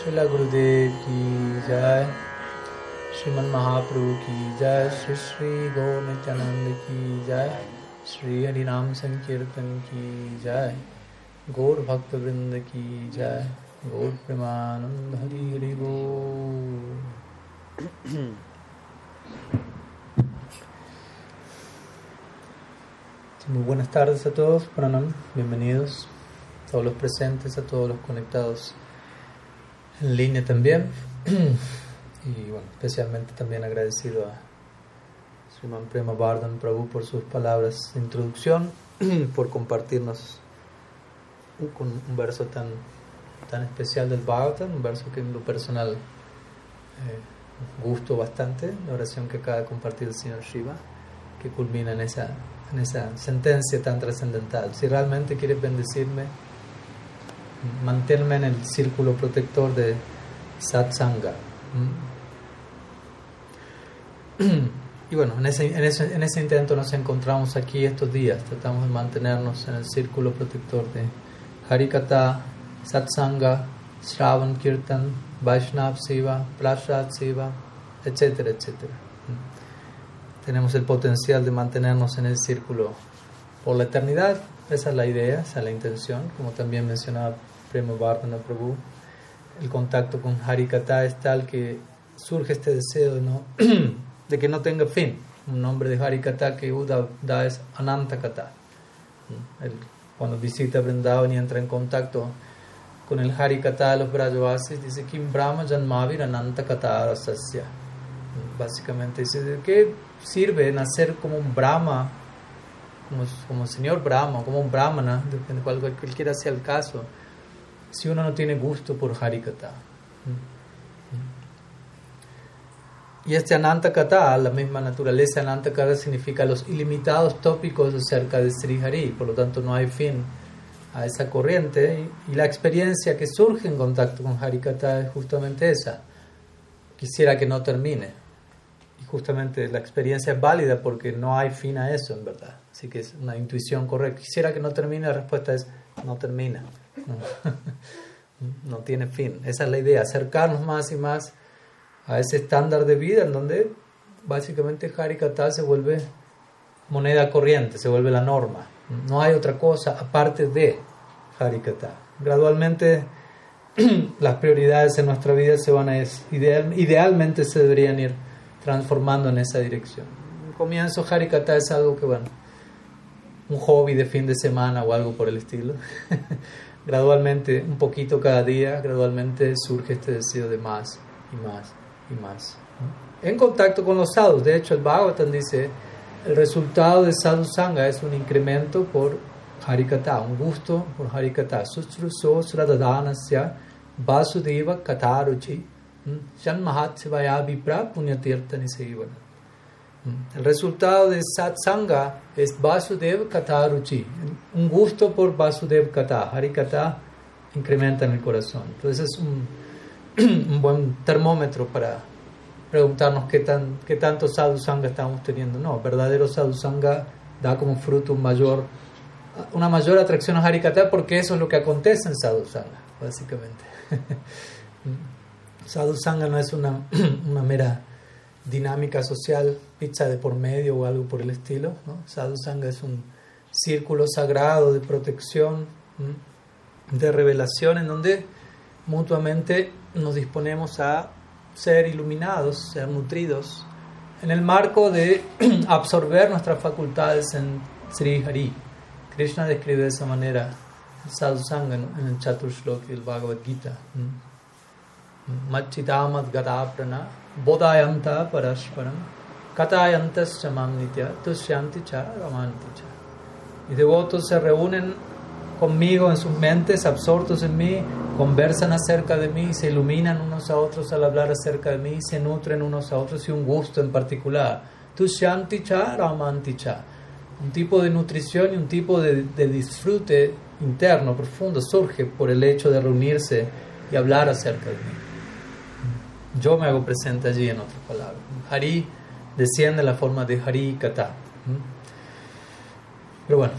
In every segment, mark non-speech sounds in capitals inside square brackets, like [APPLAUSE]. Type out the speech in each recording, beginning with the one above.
Srila Gurudev ki jai Sriman Mahaprabhu ki jai Sri Sri Gaur Nityananda ki jai Sri Hari Ram Sankirtan ki jai Gaur Bhakta Vrinda ki jai Gaur Premanand Hari Hari Gaur Muy buenas tardes a todos, Pranam, bienvenidos. A todos los presentes, a todos los conectados en línea también. [CLEARS THROAT] y bueno, especialmente también agradecido a Sriman Prema Bardhan Prabhu por sus palabras de introducción, [CLEARS THROAT] por compartirnos un, un, verso tan, tan especial del Bhagavatam, un verso que en lo personal eh, gusto bastante, la oración que acaba de compartir el señor Shiva, que culmina en esa en esa sentencia tan trascendental. Si realmente quieres bendecirme, manténme en el círculo protector de satsanga. [CLEARS THROAT] Y bueno, en ese, en, ese, en ese intento nos encontramos aquí estos días. Tratamos de mantenernos en el círculo protector de Harikata, Satsanga, Shravan Kirtan, Vaishnav Siva, Prasad Siva, etcétera, etcétera tenemos el potencial de mantenernos en el círculo por la eternidad. Esa es la idea, esa es la intención, como también mencionaba Prema Bardana Prabhu. El contacto con Harikata es tal que surge este deseo de, no, [CLEARS THROAT] de que no tenga fin. Un nombre de Harikata que Uda da es Anantakata. cuando visita Vrindavan y entra en contacto con el Harikata de los Brajavasis, dice Kim Brahma Janmavir Anantakata Rasasya. Básicamente dice que sirve nacer como un Brahma, como, como señor Brahma, como un Brahmana, depende cual, cualquiera sea el caso, si uno no tiene gusto por Harikata. Y este Ananta Kata, la misma naturaleza Ananta Kata significa los ilimitados tópicos acerca de Sri Hari, por lo tanto no hay fin a esa corriente y, la experiencia que surge en contacto con Harikata es justamente esa. Quisiera que no termine justamente la experiencia es válida porque no hay fin a eso, en verdad. Así que es una intuición correcta. Quisiera que no termine, la respuesta es no termina. [LAUGHS] No, tiene fin. Esa es la idea, acercarnos más y más a ese estándar de vida en donde básicamente Harikata se vuelve moneda corriente, se vuelve la norma. No hay otra cosa aparte de Harikata. Gradualmente [CLEARS THROAT] las prioridades en nuestra vida se van a ideal, idealmente se deberían ir transformando en esa dirección. Un comienzo Harikata es algo que, bueno, un hobby de fin de semana o algo por el estilo. [LAUGHS] gradualmente, un poquito cada día, gradualmente surge este deseo de más y más y más. En contacto con los sadhus, de hecho el Bhagavatam dice, el resultado de sadhu sangha es un incremento por Harikata, un gusto por Harikata. Sustruso sradadhanasya vasudeva kataruchi Shan El resultado de satsanga es Vasudev Kataruchi, un gusto por Vasudev Kata. Harikata incrementa en el corazón. Entonces es un, [CLEARS THROAT] un buen termómetro para preguntarnos qué, tan, qué tanto sadhusanga estamos teniendo. No, verdadero sadhusanga da como fruto un mayor, una mayor atracción a Harikata porque eso es lo que acontece en sadhusanga, básicamente. [LAUGHS] Sadhu Sangha no es una, [CLEARS THROAT] una, mera dinámica social, pizza de por medio o algo por el estilo. ¿no? Sadhu Sangha es un círculo sagrado de protección, de revelación, en donde mutuamente nos disponemos a ser iluminados, ser nutridos, en el marco de [CLEARS THROAT] absorber nuestras facultades en Sri Hari. Krishna describe de esa manera Sadhu Sangha en el Chaturshloki del Bhagavad Gita. Machitamat Gataprana Bodhayanta Parasparam Katayantas Chamamnitya Tusyanti Cha Ramanti. Mis devotos se reúnen conmigo en sus mentes, absortos en mí, conversan acerca de mí, se iluminan unos a otros al hablar acerca de mí, se nutren unos a otros y un gusto en particular. Tusyanti Cha Ramanti Cha. Un tipo de nutrición y un tipo de, de disfrute interno, profundo, surge por el hecho de reunirse y hablar acerca de mí. Yo me hago presente allí, en otras palabras. Hari desciende en la forma de Hari Kata. Pero bueno,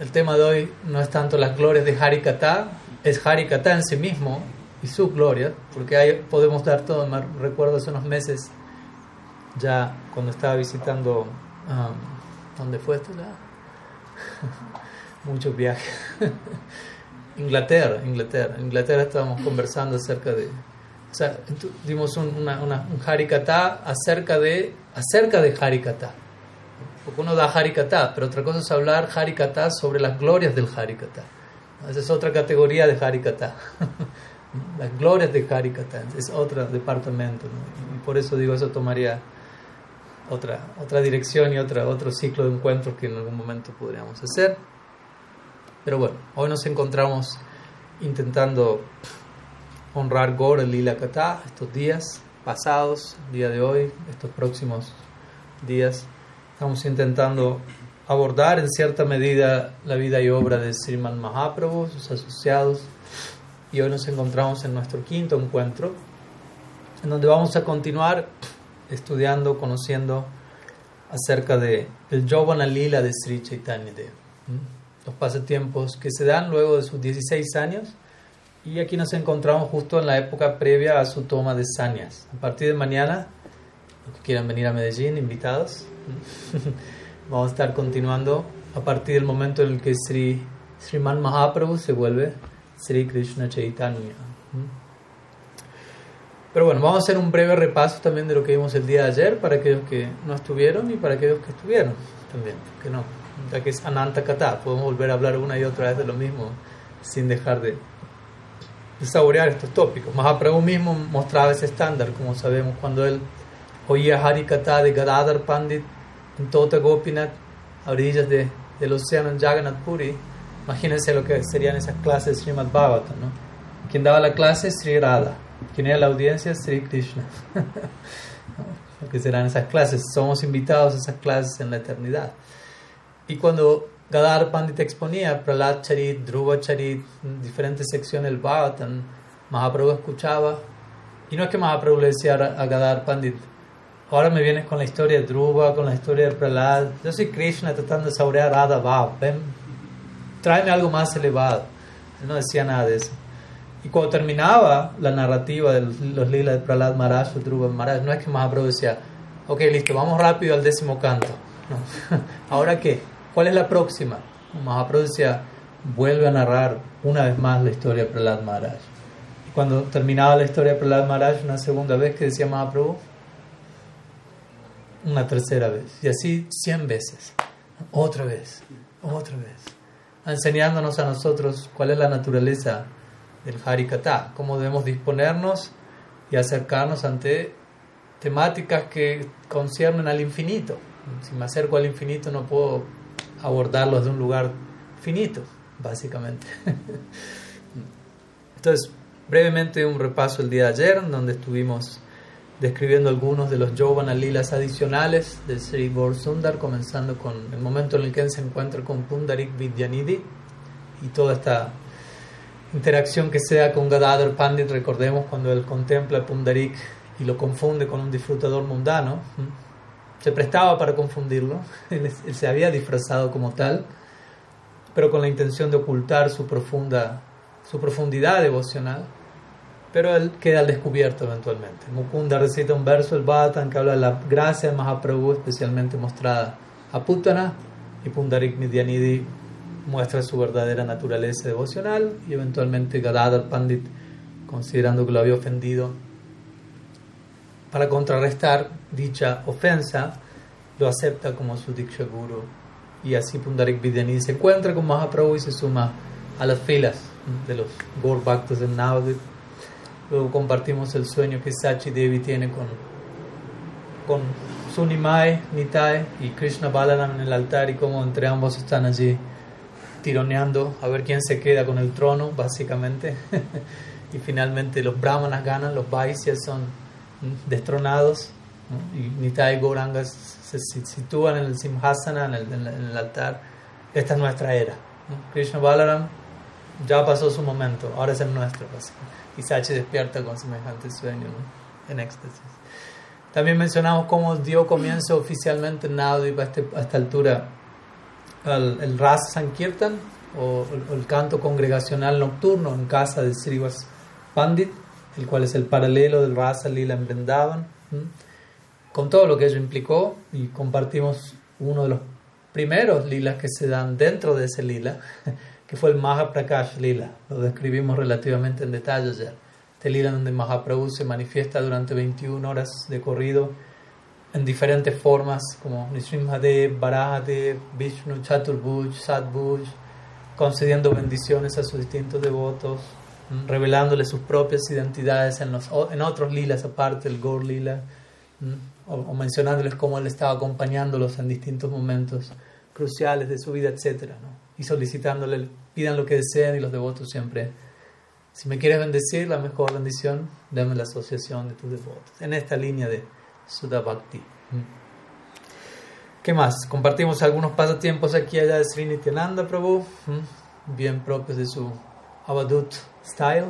el tema de hoy no es tanto las glorias de Hari Kata, es Hari Kata en sí mismo, y su gloria, porque ahí podemos dar todo. Me recuerdo hace unos meses, ya cuando estaba visitando, um, ¿dónde fue esto? [LAUGHS] Muchos viajes. [LAUGHS] Inglaterra, Inglaterra. Inglaterra estábamos conversando acerca de, o sea, dimos un, una, un harikata acerca de, acerca de harikata. Porque uno da harikata, pero otra cosa es hablar harikata sobre las glorias del harikata. Esa es otra categoría de harikata. [LAUGHS] las glorias de harikata es otro departamento. Y por eso digo, eso tomaría otra, otra dirección y otra, otro ciclo de encuentros que en algún momento podríamos hacer. Pero bueno, hoy nos encontramos intentando honrar Gor el Lila Kata estos días pasados, día de hoy, estos próximos días. Estamos intentando abordar en cierta medida la vida y obra de Sriman Mahaprabhu, sus asociados, y hoy nos encontramos en nuestro quinto encuentro, en donde vamos a continuar estudiando, conociendo acerca de el Jovana Lila de Sri Chaitanya Dev los pasatiempos que se dan luego de sus 16 años. Y aquí nos encontramos justo en la época previa a su toma de sanias. A partir de mañana, los que quieran venir a Medellín, invitados, [LAUGHS] vamos a estar continuando a partir del momento en el que Sri Sriman Mahaprabhu se vuelve Sri Krishna Chaitanya. Pero bueno, vamos a hacer un breve repaso también de lo que vimos el día de ayer para aquellos que no estuvieron y para aquellos que estuvieron también, que no ya que es Ananta Kata, podemos volver a hablar una y otra vez de lo mismo sin dejar de, saborear estos tópicos. Mahaprabhu mismo mostraba ese estándar, como sabemos, cuando él oía Harikata de Gadadhar Pandit en Tota Gopinath, a orillas de, del océano en Jagannath Puri. Imagínense lo que serían esas clases de Srimad Bhagavatam, ¿no? Quien daba la clase Sri Radha, quien era la audiencia Sri Krishna. [LAUGHS] lo que serán esas clases, somos invitados a esas clases en la eternidad. Y cuando Gadar Pandit exponía Pralat Charit, Dhruva Charit, diferentes secciones del Bhagavatam, Mahaprabhu escuchaba. Y no es que Mahaprabhu le decía a Gadar Pandit, ahora me vienes con la historia de Dhruva, con la historia de Pralat. Yo soy Krishna tratando de saborear Radha Bhav. Ven, tráeme algo más elevado. Él no decía nada de eso. Y cuando terminaba la narrativa de los lilas de Pralat Maharaj o Dhruva Maharaj, no es que Mahaprabhu decía, ok, listo, vamos rápido al décimo canto. No. [LAUGHS] ¿Ahora qué? ¿Cuál es la próxima? Mahaprabhu decía, vuelve a narrar una vez más la historia de Prahlad Maharaj. Cuando terminaba la historia de Prahlad Maharaj, una segunda vez que decía Mahaprabhu, una tercera vez. Y así cien veces. Otra vez, otra vez. Enseñándonos a nosotros cuál es la naturaleza del Harikata, cómo debemos disponernos y acercarnos ante temáticas que conciernen al infinito. Si me acerco al infinito no puedo abordarlos de un lugar finito, básicamente. [LAUGHS] Entonces, brevemente un repaso el día de ayer, donde estuvimos describiendo algunos de los Jovana Lilas adicionales de Sri Gaur Sundar, comenzando con el momento en el que él se encuentra con Pundarik Vidyanidhi y toda esta interacción que sea con Gadadhar Pandit, recordemos cuando él contempla a Pundarik y lo confunde con un disfrutador mundano se prestaba para confundirlo, [LAUGHS] él, se había disfrazado como tal, pero con la intención de ocultar su, profunda, su profundidad devocional, pero él queda al descubierto eventualmente. Mukunda recita un verso del Bhattan que habla de la gracia de Mahaprabhu especialmente mostrada a Putana y Pundarik Midyanidhi muestra su verdadera naturaleza devocional y eventualmente Gadadhar Pandit, considerando que lo había ofendido, para contrarrestar dicha ofensa, lo acepta como su Diksha Guru. Y así Pundarik Vidyani se encuentra con Mahaprabhu y se suma a las filas de los Gaur Bhaktas de Navadvip. Luego compartimos el sueño que Sachi Devi tiene con, con Sunimai, Nitai y Krishna Balaram en el altar y cómo entre ambos están allí tironeando a ver quién se queda con el trono, básicamente. [LAUGHS] y finalmente los brahmanas ganan, los Vaisyas son destronados y Nitai y Gauranga se sitúan en el Simhasana, en el, en el altar. Esta es nuestra era. Krishna Balaram ya pasó su momento, ahora es el nuestro. Y Sachi despierta con semejante sueño, en éxtasis. También mencionamos cómo dio comienzo oficialmente en Navadvip a, este, a esta altura el, el Ras Sankirtan o el, canto congregacional nocturno en casa de Srivas Pandit, el cual es el paralelo del Rasa Lila en Vrindavan, con todo lo que ello implicó, y compartimos uno de los primeros lilas que se dan dentro de ese lila, [LAUGHS] que fue el Mahaprakash Lila. Lo describimos relativamente en detalle ayer. Este lila donde Mahaprabhu se manifiesta durante 21 horas de corrido en diferentes formas, como Nishrimhadev, Barahadev, Vishnu, Chaturbuj, Sadbuj, concediendo bendiciones a sus distintos devotos, revelándole sus propias identidades en, los, en otros lilas aparte, el Gaur Lila, o, mencionándoles cómo él estaba acompañándolos en distintos momentos cruciales de su vida, etc. Y solicitándole, pidan lo que deseen y los devotos siempre, si me quieres bendecir, la mejor bendición, dame la asociación de tus devotos. En esta línea de Sudha Bhakti. ¿Qué más? Compartimos algunos pasatiempos aquí allá de Sri Nityananda Prabhu, bien propios de su Avadut style.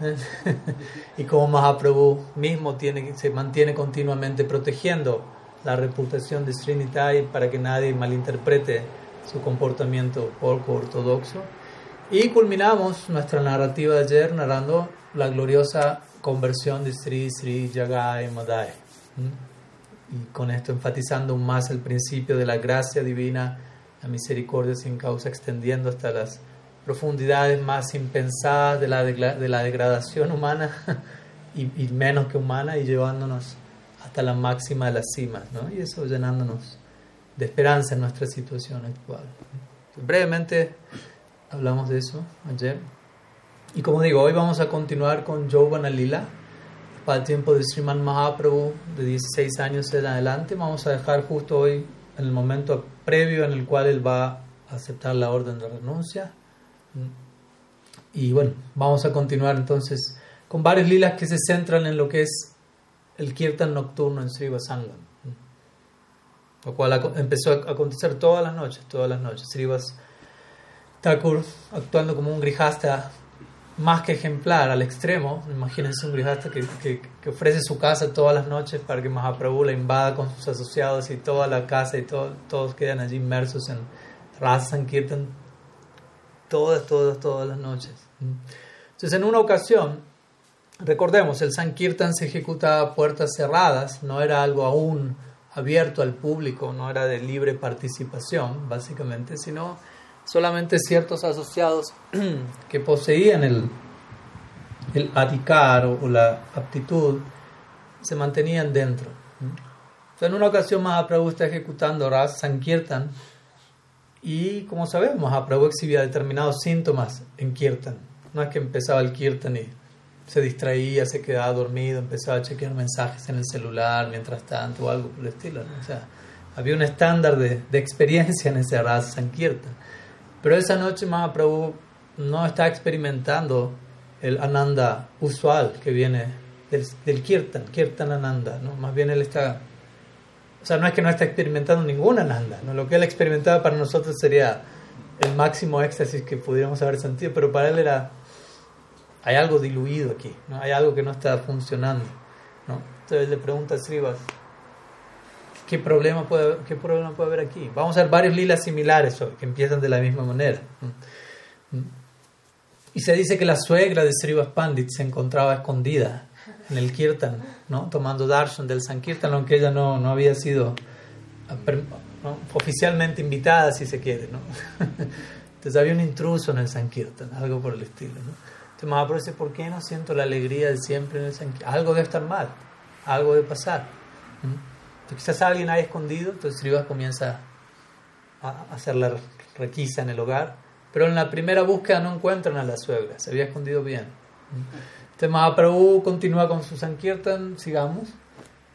[LAUGHS] y como Mahaprabhu mismo tiene, se mantiene continuamente protegiendo la reputación de Srinitai para que nadie malinterprete su comportamiento poco ortodoxo. Y culminamos nuestra narrativa de ayer narrando la gloriosa conversión de Sri Sri Jagai Madai. Y con esto enfatizando más el principio de la gracia divina, la misericordia sin causa, extendiendo hasta las profundidades más impensadas de la, de la degradación humana [LAUGHS] y, menos que humana y llevándonos hasta la máxima de las cimas, ¿no? Y eso llenándonos de esperanza en nuestra situación actual. brevemente hablamos de eso ayer. Y como digo, hoy vamos a continuar con Jovana Lila para el tiempo de Sriman Mahaprabhu de 16 años en adelante. Vamos a dejar justo hoy en el momento previo en el cual él va a aceptar la orden de renuncia. Y bueno, vamos a continuar entonces con varios lilas que se centran en lo que es el kirtan nocturno en Sri Sangam. Lo cual empezó a acontecer todas las noches, todas las noches. Srivas Thakur actuando como un grijasta más que ejemplar, al extremo. Imagínense un grijasta que, ofrece su casa todas las noches para que Mahaprabhu la invada con sus asociados y toda la casa y todo, todos quedan allí inmersos en Rasa Sankirtan todas, todas, todas las noches. Entonces, en una ocasión, recordemos, el Sankirtan se ejecutaba a puertas cerradas, no era algo aún abierto al público, no era de libre participación, básicamente, sino solamente ciertos asociados [CLEARS THROAT] que poseían el, el o, la aptitud se mantenían dentro. en una ocasión Mahaprabhu está ejecutando Ras Sankirtan y como sabemos Mahaprabhu exhibía determinados síntomas en Kirtan. No es que empezaba el Kirtan y se distraía, se quedaba dormido, empezaba a chequear mensajes en el celular mientras tanto o algo por el estilo. O sea, había un estándar de, de experiencia en ese Ras Sankirtan. Pero esa noche Mahaprabhu no está experimentando el Ananda usual que viene del, del Kirtan, Kirtan Ananda, ¿no? Más bien él está... O sea, no es que no está experimentando ningún Ananda, ¿no? Lo que él experimentaba para nosotros sería el máximo éxtasis que pudiéramos haber sentido, pero para él era... Hay algo diluido aquí, ¿no? Hay algo que no está funcionando, ¿no? Entonces le pregunta a Srivas, ¿Qué problema, puede, ¿Qué problema puede haber aquí? Vamos a ver varios lilas similares que empiezan de la misma manera. Y se dice que la suegra de Srivas Pandit se encontraba escondida en el Kirtan, ¿no? tomando darshan del Sankirtan, aunque ella no, no había sido oficialmente invitada, si se quiere. ¿no? [LAUGHS] Entonces había un intruso en el Sankirtan, algo por el estilo. ¿no? Entonces Mahaprabhu dice, ¿por qué no siento la alegría de siempre en el Sankirtan? Algo debe estar mal, algo debe pasar quizás alguien haya escondido, entonces Srivas comienza a hacer la requisa en el hogar, pero en la primera búsqueda no encuentran a la suegra, se había escondido bien. Entonces Mahaprabhu continúa con su Sankirtan, sigamos,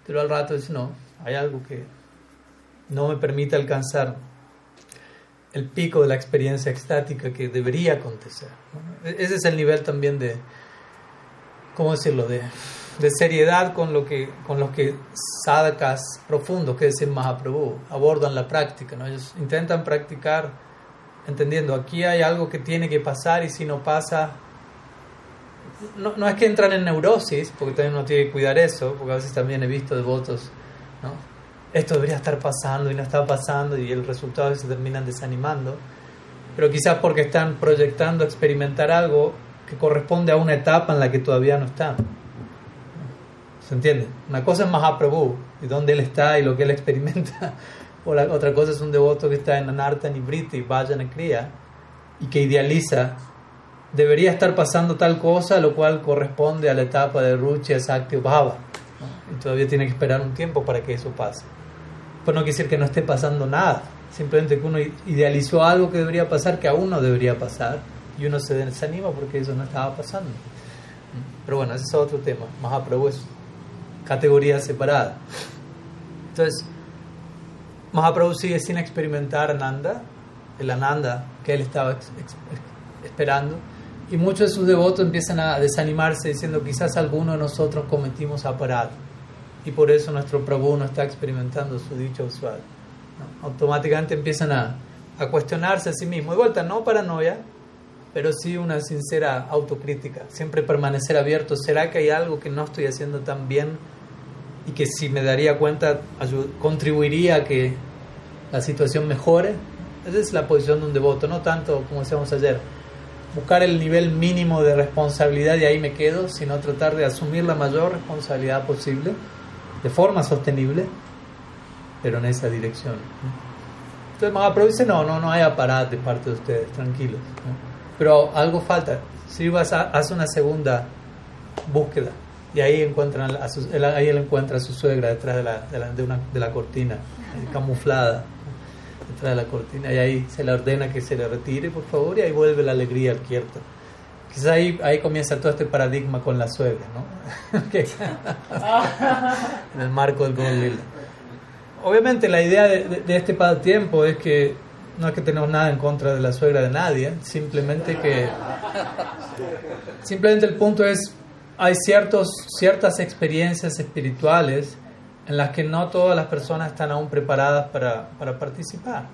pero al rato dice, no, hay algo que no me permite alcanzar el pico de la experiencia extática que debería acontecer. E-, ese es el nivel también de, ¿cómo decirlo?, de de seriedad con lo que con los que sadhakas profundos, que decir Mahaprabhu, abordan la práctica. ¿no? Ellos intentan practicar entendiendo, aquí hay algo que tiene que pasar y si no pasa, no, no es que entran en neurosis, porque también uno tiene que cuidar eso, porque a veces también he visto devotos, ¿no? esto debería estar pasando y no está pasando y el resultado es que se terminan desanimando, pero quizás porque están proyectando experimentar algo que corresponde a una etapa en la que todavía no están. ¿Se entiende? Una cosa es Mahaprabhu y dónde él está y lo que él experimenta. [LAUGHS] O la, otra cosa es un devoto que está en Anarta, Nibriti, Vajana Kriya y que idealiza debería estar pasando tal cosa, lo cual corresponde a la etapa de Ruchi, Sakti o Bhava. Y todavía tiene que esperar un tiempo para que eso pase. Pues no quiere decir que no esté pasando nada, simplemente que uno idealizó algo que debería pasar, que aún no debería pasar, y uno se desanima porque eso no estaba pasando. Pero bueno, ese es otro tema. Mahaprabhu es categoría separada. Entonces, Mahaprabhu sigue sin experimentar Ananda, el Ananda que él estaba esperando, y muchos de sus devotos empiezan a desanimarse diciendo quizás alguno de nosotros cometimos aparato y por eso nuestro Prabhu no está experimentando su dicha usual. Automáticamente empiezan a, a cuestionarse a sí mismos. De vuelta, no paranoia, pero sí una sincera autocrítica. Siempre permanecer abierto. ¿Será que hay algo que no estoy haciendo tan bien y que si me daría cuenta contribuiría a que la situación mejore? Esa es la posición de un devoto, no tanto como decíamos ayer buscar el nivel mínimo de responsabilidad y ahí me quedo, sino tratar de asumir la mayor responsabilidad posible de forma sostenible, pero en esa dirección. Entonces Mahaprabhu dice, no, no, no hay aparato de parte de ustedes, tranquilos. Pero algo falta. Si vas a, hace una segunda búsqueda y ahí encuentran a ahí él encuentra a su suegra detrás de de la, de una, de la cortina, camuflada de la cortina y ahí se le ordena que se le retire, por favor, y ahí vuelve la alegría al quieto. Quizás ahí, ahí comienza todo este paradigma con la suegra, ¿no? [LAUGHS] [LAUGHS] en el marco del Gold Obviamente la idea de, de, este pasatiempo es que no es que tenemos nada en contra de la suegra de nadie, simplemente que simplemente el punto es hay ciertos ciertas experiencias espirituales en las que no todas las personas están aún preparadas para, para participar.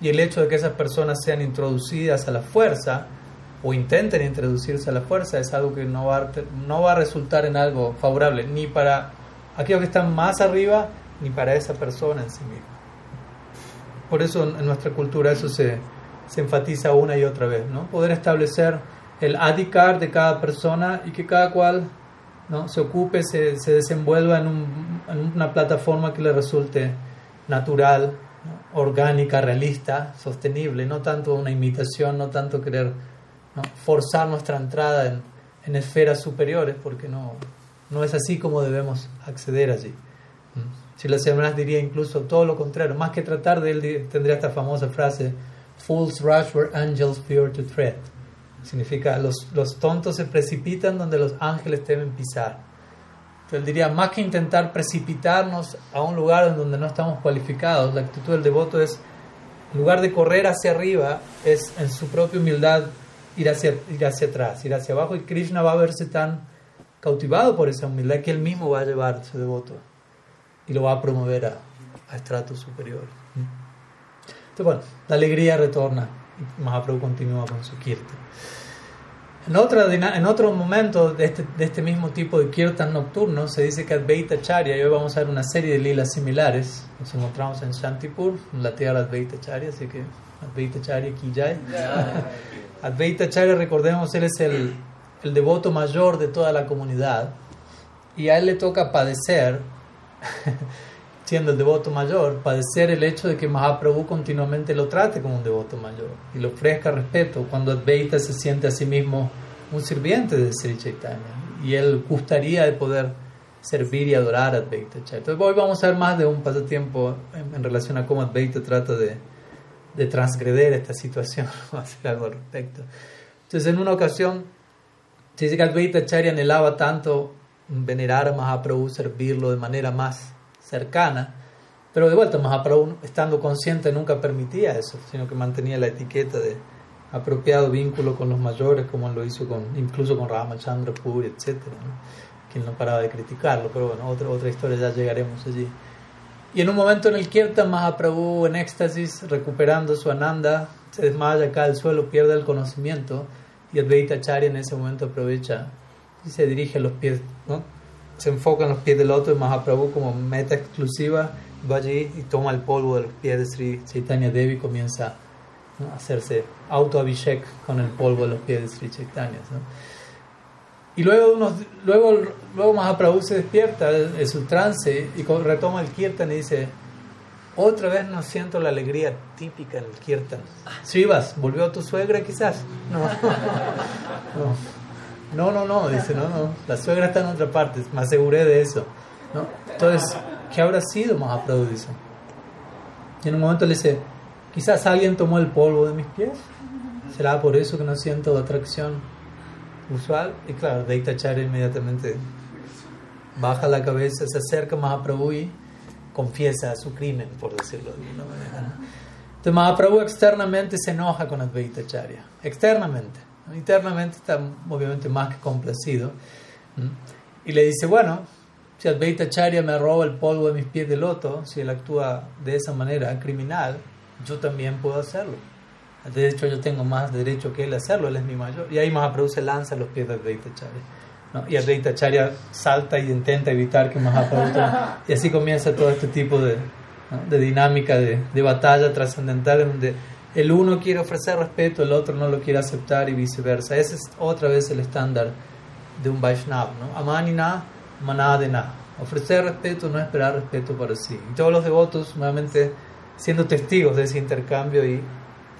Y el hecho de que esas personas sean introducidas a la fuerza o intenten introducirse a la fuerza es algo que no va a, no va a resultar en algo favorable, ni para aquellos que están más arriba, ni para esa persona en sí misma. Por eso en nuestra cultura eso se, se enfatiza una y otra vez, ¿no? Poder establecer el adhikar de cada persona y que cada cual ¿no? se ocupe, se, se desenvuelva en, un, en, una plataforma que le resulte natural, orgánica, realista, sostenible, no tanto una imitación, no tanto querer forzar nuestra entrada en, esferas superiores, porque no, no es así como debemos acceder allí. Si las semanas diría incluso todo lo contrario, más que tratar de él, tendría esta famosa frase, Fools rush where angels fear to tread. Significa, los, los tontos se precipitan donde los ángeles deben pisar. Entonces diría, más que intentar precipitarnos a un lugar en donde no estamos cualificados, la actitud del devoto es, en lugar de correr hacia arriba, es en su propia humildad ir hacia, ir hacia atrás, ir hacia abajo, y Krishna va a verse tan cautivado por esa humildad que él mismo va a llevar a su devoto y lo va a promover a, a estratos superiores. Entonces, bueno, la alegría retorna Mahaprabhu continúa con su kirtan. En, otra, en otro momento de este, de este mismo tipo de kirtan nocturno se dice que Advaita Charya, y hoy vamos a ver una serie de lilas similares, nos encontramos en Shantipur, en la tierra de Advaita Charya, así que Advaita Charya Kijay. [LAUGHS] Advaita Charya, recordemos, él es el, el devoto mayor de toda la comunidad y a él le toca padecer [LAUGHS] siendo el devoto mayor, padecer el hecho de que Mahaprabhu continuamente lo trate como un devoto mayor y le ofrezca respeto cuando Advaita se siente a sí mismo un sirviente de Sri Chaitanya y él gustaría de poder servir y adorar a Advaita Entonces hoy vamos a ver más de un pasatiempo en, relación a cómo Advaita trata de, de transgreder esta situación, [LAUGHS] o hacer algo al respecto. Entonces en una ocasión se dice que Advaita Charya anhelaba tanto venerar a Mahaprabhu, servirlo de manera más cercana. Pero de vuelta, Mahaprabhu, estando consciente, nunca permitía eso, sino que mantenía la etiqueta de apropiado vínculo con los mayores, como lo hizo con, incluso con Ramachandra Puri, etc. Quien no paraba de criticarlo, pero bueno, otra, otra historia, ya llegaremos allí. Y en un momento en el Kirtan, Mahaprabhu, en éxtasis, recuperando su ananda, se desmaya, cae al suelo, pierde el conocimiento, y Advaita Acharya en ese momento aprovecha y se dirige a los pies, ¿no? Se enfoca en los pies del otro y Mahaprabhu como meta exclusiva va allí y toma el polvo de los pies de Sri Chaitanya Devi y comienza hacerse auto-abhishek con el polvo de los pies de Sri Chaitanya. Y luego, unos, luego, luego Mahaprabhu se despierta de su trance y retoma el kirtan y dice, otra vez no siento la alegría típica en el kirtan. Srivas, ¿volvió tu suegra quizás? No. [LAUGHS] no. No, no, dice, no, no, la suegra está en otra parte, me aseguré de eso. ¿no? Entonces, ¿qué habrá sido Mahaprabhu? Dice. Y en un momento le dice, quizás alguien tomó el polvo de mis pies. ¿Será por eso que no siento atracción usual? Y claro, Deitacharya inmediatamente baja la cabeza, se acerca a Mahaprabhu y confiesa su crimen, por decirlo de alguna manera. Entonces Mahaprabhu externamente se enoja con Advaita Acharya, externamente. Internamente está obviamente más que complacido. Y le dice, bueno, si Advaita Acharya me roba el polvo de mis pies de loto, si él actúa de esa manera criminal, yo también puedo hacerlo. De hecho, yo tengo más derecho que él a hacerlo, él es mi mayor. Y ahí Mahaprabhu se lanza a los pies de Advaita Acharya. Y Advaita Acharya salta y intenta evitar que Mahaprabhu... y así comienza todo este tipo de, de dinámica de, de batalla trascendental el uno quiere ofrecer respeto, el otro no lo quiere aceptar y viceversa. Ese es otra vez el estándar de un Vaishnava. ¿no? Amanina, manadena. Ofrecer respeto, no esperar respeto para sí. Y todos los devotos, nuevamente, siendo testigos de ese intercambio y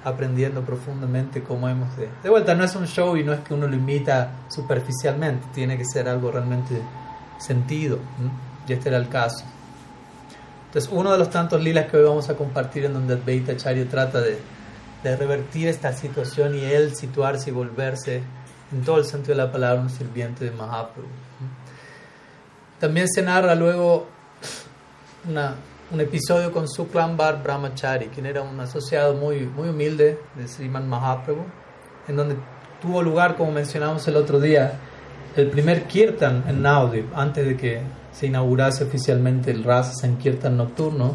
aprendiendo profundamente cómo hemos de... De vuelta, no es un show y no es que uno lo imita superficialmente, tiene que ser algo realmente sentido. Y este era el caso. Entonces, uno de los tantos lilas que hoy vamos a compartir en donde Advaita Acharya trata de, de revertir esta situación y él situarse y volverse, en todo el sentido de la palabra, un sirviente de Mahaprabhu. También se narra luego una, un episodio con Suklambar Brahmachari, quien era un asociado muy, muy humilde de Sriman Mahaprabhu, en donde tuvo lugar, como mencionamos el otro día, el primer kirtan en Naudip, antes de que se inaugurase oficialmente el Rasa Sankirtan nocturno,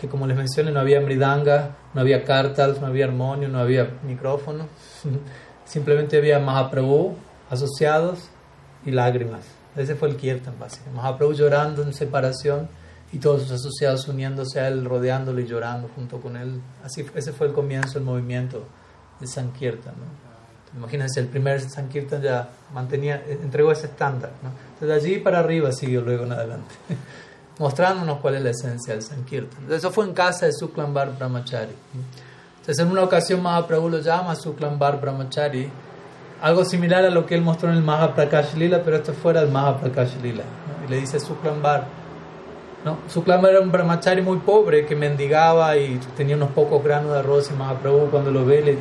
que como les mencioné no había mridanga, no había kartals, no había armonio, no había micrófono, [LAUGHS] simplemente había Mahaprabhu asociados y lágrimas. Ese fue el kirtan básicamente. Mahaprabhu llorando en separación y todos sus asociados uniéndose a él, rodeándolo y llorando junto con él. Así, ese fue el comienzo del movimiento de Sankirtan. ¿no? Imagínense, el primer Sankirtan ya mantenía, entregó ese estándar. ¿no? Entonces, allí para arriba siguió luego en adelante, [LAUGHS] mostrándonos cuál es la esencia del Sankirtan. Eso fue en casa de Suklambar Brahmachari. Entonces, en una ocasión Mahaprabhu lo llama Suklambar Brahmachari, algo similar a lo que él mostró en el Mahaprakash Lila, pero esto fuera del Mahaprakash Lila. ¿no? Y le dice Suklambar, ¿no? Suklambar era un brahmachari muy pobre que mendigaba y tenía unos pocos granos de arroz y Mahaprabhu cuando lo ve le,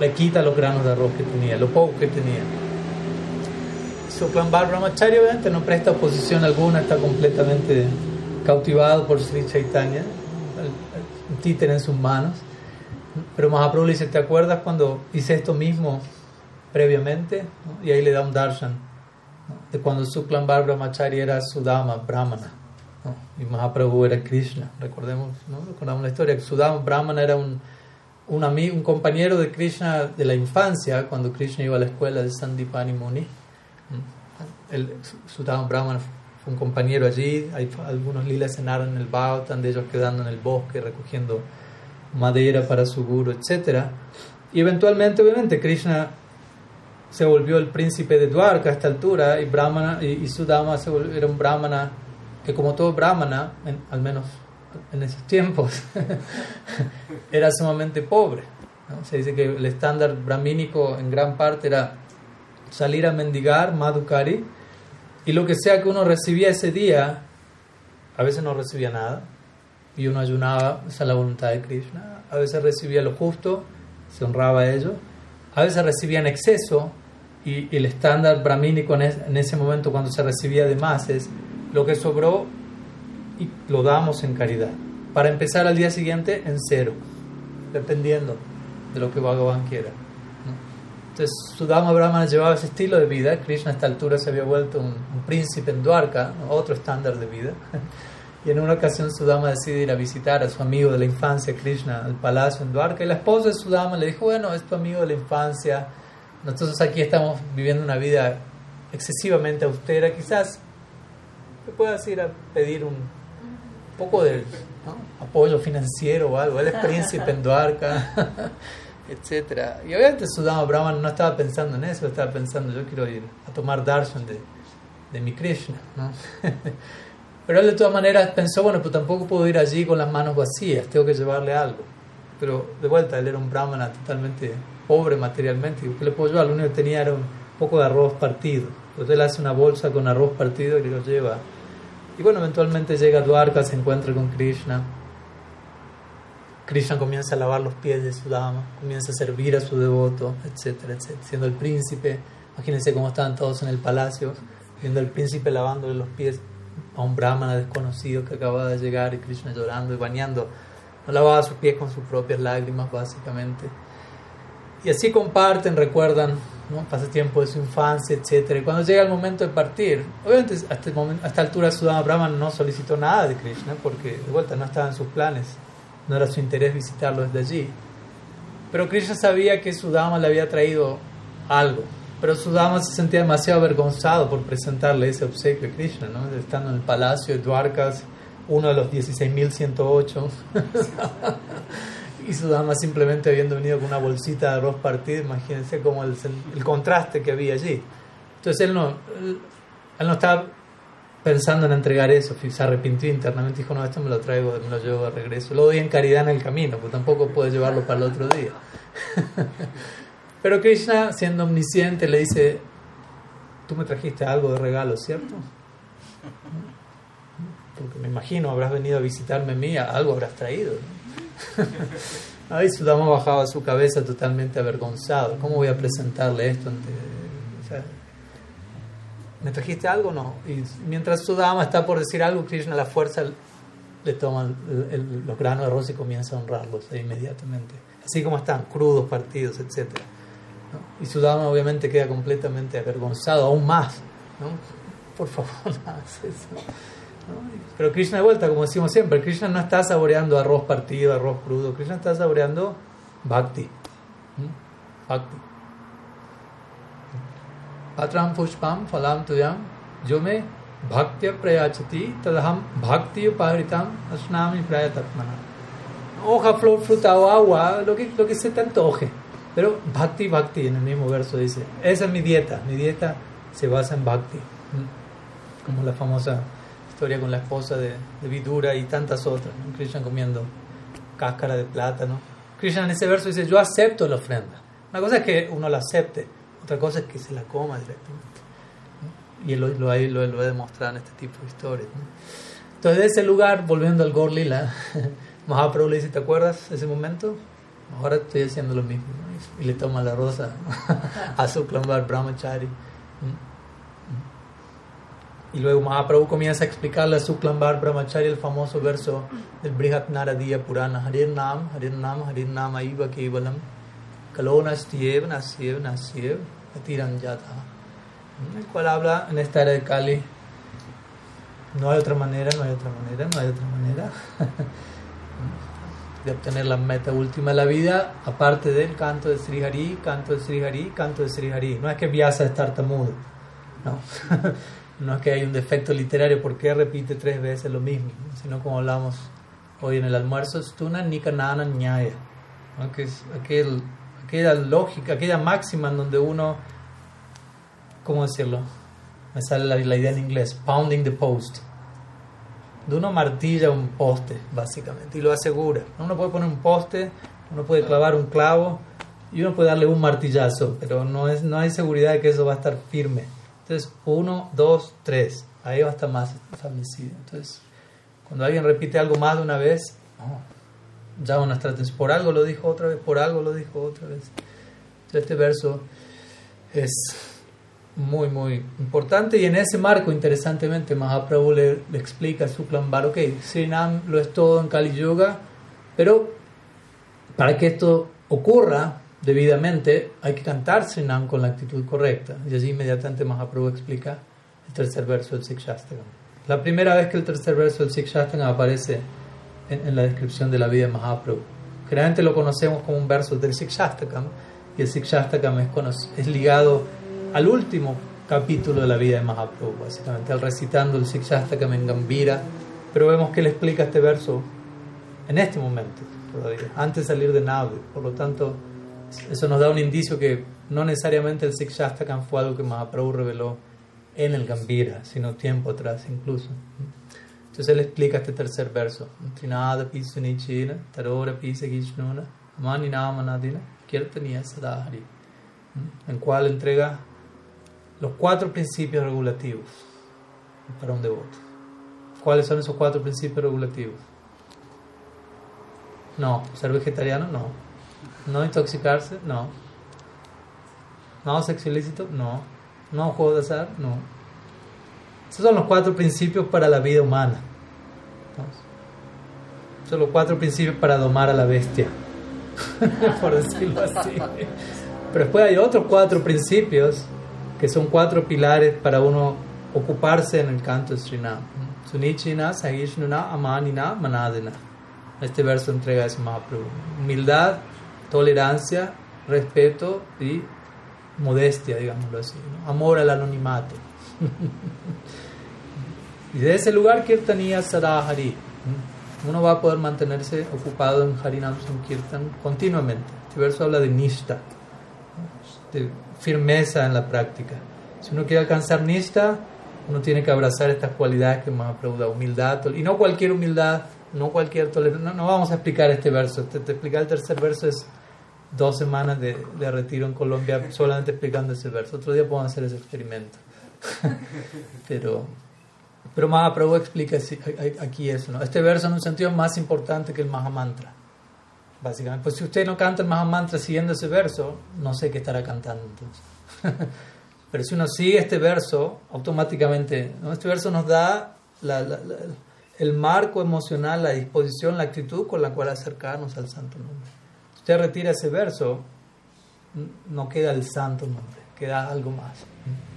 le quita los granos de arroz que tenía, lo poco que tenía. Suklambar brahmachari obviamente no presta oposición alguna, está completamente cautivado por Sri Chaitanya, el, el títere en sus manos. Pero Mahaprabhu le dice, ¿te acuerdas cuando hice esto mismo previamente? ¿no? Y ahí le da un darshan ¿no? de cuando Suklambar brahmachari era Sudama, brahmana. ¿no? y Mahaprabhu era Krishna. Recordemos, recordamos la historia, que Sudama Brahmana era un, un, amigo, un compañero de Krishna de la infancia, cuando Krishna iba a la escuela de Sandipani Muni. El, Sudama Brahmana fue un compañero allí, hay algunos lilas se narran en el Bhagavatam, de ellos quedando en el bosque, recogiendo madera para su guru, etc. Y eventualmente, obviamente, Krishna se volvió el príncipe de Dwarka a esta altura y, Brahmana, y, Sudama se volvió, era un Brahmana que como todo brahmana, al menos en esos tiempos, [LAUGHS] era sumamente pobre. Se dice que el estándar brahmínico en gran parte era salir a mendigar, madhukari, y lo que sea que uno recibía ese día, a veces no recibía nada, y uno ayunaba, esa es la voluntad de Krishna, a veces recibía lo justo, se honraba a ello, a veces recibía en exceso, y, el estándar brahmínico en, en ese momento cuando se recibía de más es lo que sobró y lo damos en caridad. Para empezar al día siguiente en cero, dependiendo de lo que Bhagavan quiera. Entonces, Sudama Brahmana llevaba ese estilo de vida. Krishna a esta altura se había vuelto un, príncipe en Dwarka, otro estándar de vida. [LAUGHS] Y en una ocasión Sudama decide ir a visitar a su amigo de la infancia, Krishna, al palacio en Dwarka. Y la esposa de Sudama le dijo, bueno, es tu amigo de la infancia. Nosotros aquí estamos viviendo una vida excesivamente austera. Quizás te puedas ir a pedir un poco de apoyo financiero o algo. Él es príncipe en [LAUGHS] etc. Y obviamente Sudama Brahman no estaba pensando en eso, estaba pensando, yo quiero ir a tomar darshan de, de mi Krishna. ¿no? [LAUGHS] Pero él de todas maneras pensó, bueno, pues tampoco puedo ir allí con las manos vacías, tengo que llevarle algo. Pero de vuelta, él era un brahmana totalmente pobre materialmente. ¿Qué le puedo llevar? Lo único que tenía era un poco de arroz partido. Entonces él hace una bolsa con arroz partido y lo lleva. Y bueno, eventualmente llega a Dwarka, se encuentra con Krishna. Krishna comienza a lavar los pies de su dama, comienza a servir a su devoto, etcétera, etcétera. Siendo el príncipe, imagínense cómo estaban todos en el palacio, viendo al príncipe lavándole los pies a un brahmana desconocido que acababa de llegar y Krishna llorando y bañando. No lavaba sus pies con sus propias lágrimas, básicamente. Y así comparten, recuerdan ¿no? pasatiempo de su infancia, etc. Y cuando llega el momento de partir, obviamente hasta, el momento, hasta altura Sudama Brahman no solicitó nada de Krishna porque de vuelta no estaba en sus planes, no era su interés visitarlo desde allí. Pero Krishna sabía que Sudama le había traído algo, pero Sudama se sentía demasiado avergonzado por presentarle ese obsequio a Krishna, ¿no? estando en el palacio de Dwarkas, uno de los 16.108. [LAUGHS] y Sudama simplemente habiendo venido con una bolsita de arroz partido, imagínense como el, el, contraste que había allí. Entonces él no, él, no estaba pensando en entregar eso, se arrepintió internamente, dijo, no, esto me lo traigo, me lo llevo de regreso. Lo doy en caridad en el camino, pues tampoco puede llevarlo para el otro día. [LAUGHS] Pero Krishna, siendo omnisciente, le dice, tú me trajiste algo de regalo, ¿cierto? Porque me imagino, habrás venido a visitarme a mí, algo habrás traído. Ahí [LAUGHS] Sudama bajaba su cabeza totalmente avergonzado. ¿Cómo voy a presentarle esto? ¿Me trajiste algo? No. Y mientras Sudama está por decir algo, Krishna a la fuerza le toma los granos de arroz y comienza a honrarlos inmediatamente. Así como están, crudos, partidos, etc. Y Sudama obviamente queda completamente avergonzado, aún más. ¿no? Por favor, [LAUGHS] no hagas eso. Pero Krishna de vuelta, como decimos siempre, Krishna no está saboreando arroz partido, arroz crudo, Krishna está saboreando bhakti. Bhakti. Patram pushpam phalam tuyam yo me bhaktya prayachati tadaham bhakti upahritam asnami prayatatmana. Hoja, flor, fruta o agua, lo que, lo que se te antoje. Pero bhakti, bhakti, en el mismo verso dice, esa es mi dieta, mi dieta se basa en bhakti. Como la famosa historia con la esposa de, de Vidura y tantas otras, ¿no? Krishna comiendo cáscara de plátano. Krishna en ese verso dice, yo acepto la ofrenda. Una cosa es que uno la acepte, otra cosa es que se la coma directamente. Y lo, lo, lo, lo, he demostrado en este tipo de historias. Entonces, de ese lugar, volviendo al Gorlila, [LAUGHS] Mahaprabhu le dice, ¿te acuerdas ese momento? Ahora estoy haciendo lo mismo. Y le toma la rosa a su Klambar Brahmachari. Y luego Mahaprabhu comienza a explicarle a Suklambar Brahmachari el famoso verso del Brihat Naradiya Purana, Harir Nam, Harir Nam, Harir Nam Aiva Kevalam, Kalonastiev, Nasiev, Nasiev, Atiranjata. El cual habla en esta era de Kali, no hay otra manera, no hay otra manera, no hay otra manera [LAUGHS] de obtener la meta última de la vida, aparte del canto de Sri Hari, canto de Sri Hari, canto de Sri Hari. No es que Vyasa es tartamudo, no. [LAUGHS] no es que hay un defecto literario porque repite tres veces lo mismo, sino como hablamos hoy en el almuerzo, stuna nikanana nyaya, ¿no? que es aquel, aquella lógica, aquella máxima en donde uno, ¿cómo decirlo? Me sale la, la idea en inglés, pounding the post. De uno martilla un poste, básicamente, y lo asegura. Uno puede poner un poste, uno puede clavar un clavo y uno puede darle un martillazo, pero no, es, no hay seguridad de que eso va a estar firme. Entonces, uno, dos, tres. Ahí va a estar más establecido. Entonces, cuando alguien repite algo más de una vez, oh, ya una estrategia. Por algo lo dijo otra vez, por algo lo dijo otra vez. Este verso es muy, muy importante. Y en ese marco, interesantemente, Mahaprabhu le, le explica a Suklambar, ok, Srinam lo es todo en Kali Yoga, pero para que esto ocurra, debidamente, hay que cantar Srinam con la actitud correcta. Y allí inmediatamente Mahaprabhu explica el tercer verso del Sikshastakam. La primera vez que el tercer verso del Sikshastakam aparece en, en, la descripción de la vida de Mahaprabhu. Generalmente lo conocemos como un verso del Sikshastakam y el Sikshastakam es, es ligado al último capítulo de la vida de Mahaprabhu, básicamente, al recitando el Sikshastakam en Gambira. Pero vemos que él explica este verso en este momento todavía, antes de salir de Navdi. Por lo tanto, eso nos da un indicio que no necesariamente el Sikshastakam fue algo que Mahaprabhu reveló en el Gambira, sino tiempo atrás incluso. Entonces él explica este tercer verso. Trinada pisunichina, tarora pisagishnuna, maninamanadina, kirtaniya sadahari. En cual entrega los cuatro principios regulativos para un devoto. ¿Cuáles son esos cuatro principios regulativos? No. ¿Ser vegetariano? No. ¿No intoxicarse? No. ¿No sexo ilícito? No. ¿No juego de azar? No. Esos son los cuatro principios para la vida humana. Son los cuatro principios para domar a la bestia. [LAUGHS] Por decirlo así. Pero después hay otros cuatro principios que son cuatro pilares para uno ocuparse en el canto de Srinam. Sunichina, Sahishnuna, Amanina, Manadina. Este verso entrega ese Mahaprabhu. Humildad, tolerancia, respeto y modestia, digámoslo así. Amor al anonimato. [LAUGHS] y de ese lugar Kirtaniya Sadahari. Uno va a poder mantenerse ocupado en Harinam Sankirtan continuamente. Este verso habla de Nishta, de firmeza en la práctica. Si uno quiere alcanzar Nishta, uno tiene que abrazar estas cualidades que Mahaprabhu da, humildad, y no cualquier humildad, no cualquier tolerancia. No, vamos a explicar este verso. Te, te explicar el tercer verso es dos semanas de, de, retiro en Colombia solamente explicando ese verso. Otro día podemos hacer ese experimento. [LAUGHS] pero, pero Mahaprabhu explica aquí eso. ¿no? Este verso en un sentido más importante que el Mahamantra. Básicamente, pues si usted no canta el Mahamantra siguiendo ese verso, no sé qué estará cantando entonces. [LAUGHS] Pero si uno sigue este verso, automáticamente, ¿no? este verso nos da la, la, el marco emocional, la disposición, la actitud con la cual acercarnos al santo nombre. Si usted retira ese verso, no queda el santo nombre, queda algo más,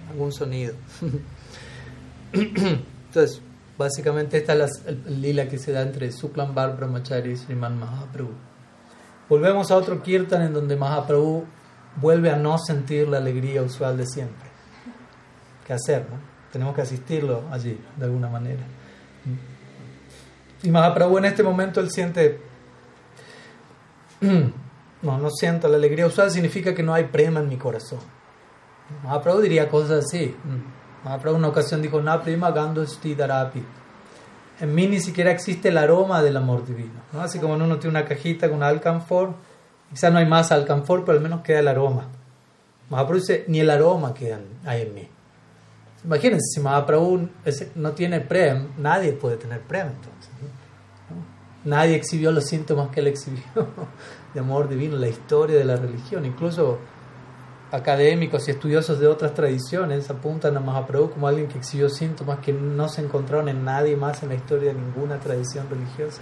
algún sonido. [LAUGHS] Entonces, básicamente esta es la, el, lila que se da entre Suklam Bar Brahmachari y Sriman Mahaprabhu. Volvemos a otro kirtan en donde Mahaprabhu vuelve a no sentir la alegría usual de siempre. ¿Qué hacer? No? Tenemos que asistirlo allí, de alguna manera. Y Mahaprabhu en este momento él siente, [CLEARS THROAT] no, no siento la alegría usual, significa que no hay prema en mi corazón. Mahaprabhu diría cosas así. Mahaprabhu en una ocasión dijo, na prima gando darapi. En mí ni siquiera existe el aroma del amor divino. ¿no? Así como uno tiene una cajita con alcanfor, quizás no hay más alcanfor, pero al menos queda el aroma. Mahaprabhu dice, ni el aroma queda hay en mí. Imagínense, si Mahaprabhu no tiene prem, nadie puede tener prem entonces. Nadie exhibió los síntomas que él exhibió [LAUGHS] de amor divino, la historia de la religión. Incluso académicos y estudiosos de otras tradiciones apuntan a Mahaprabhu como alguien que exhibió síntomas que no se encontraron en nadie más en la historia de ninguna tradición religiosa.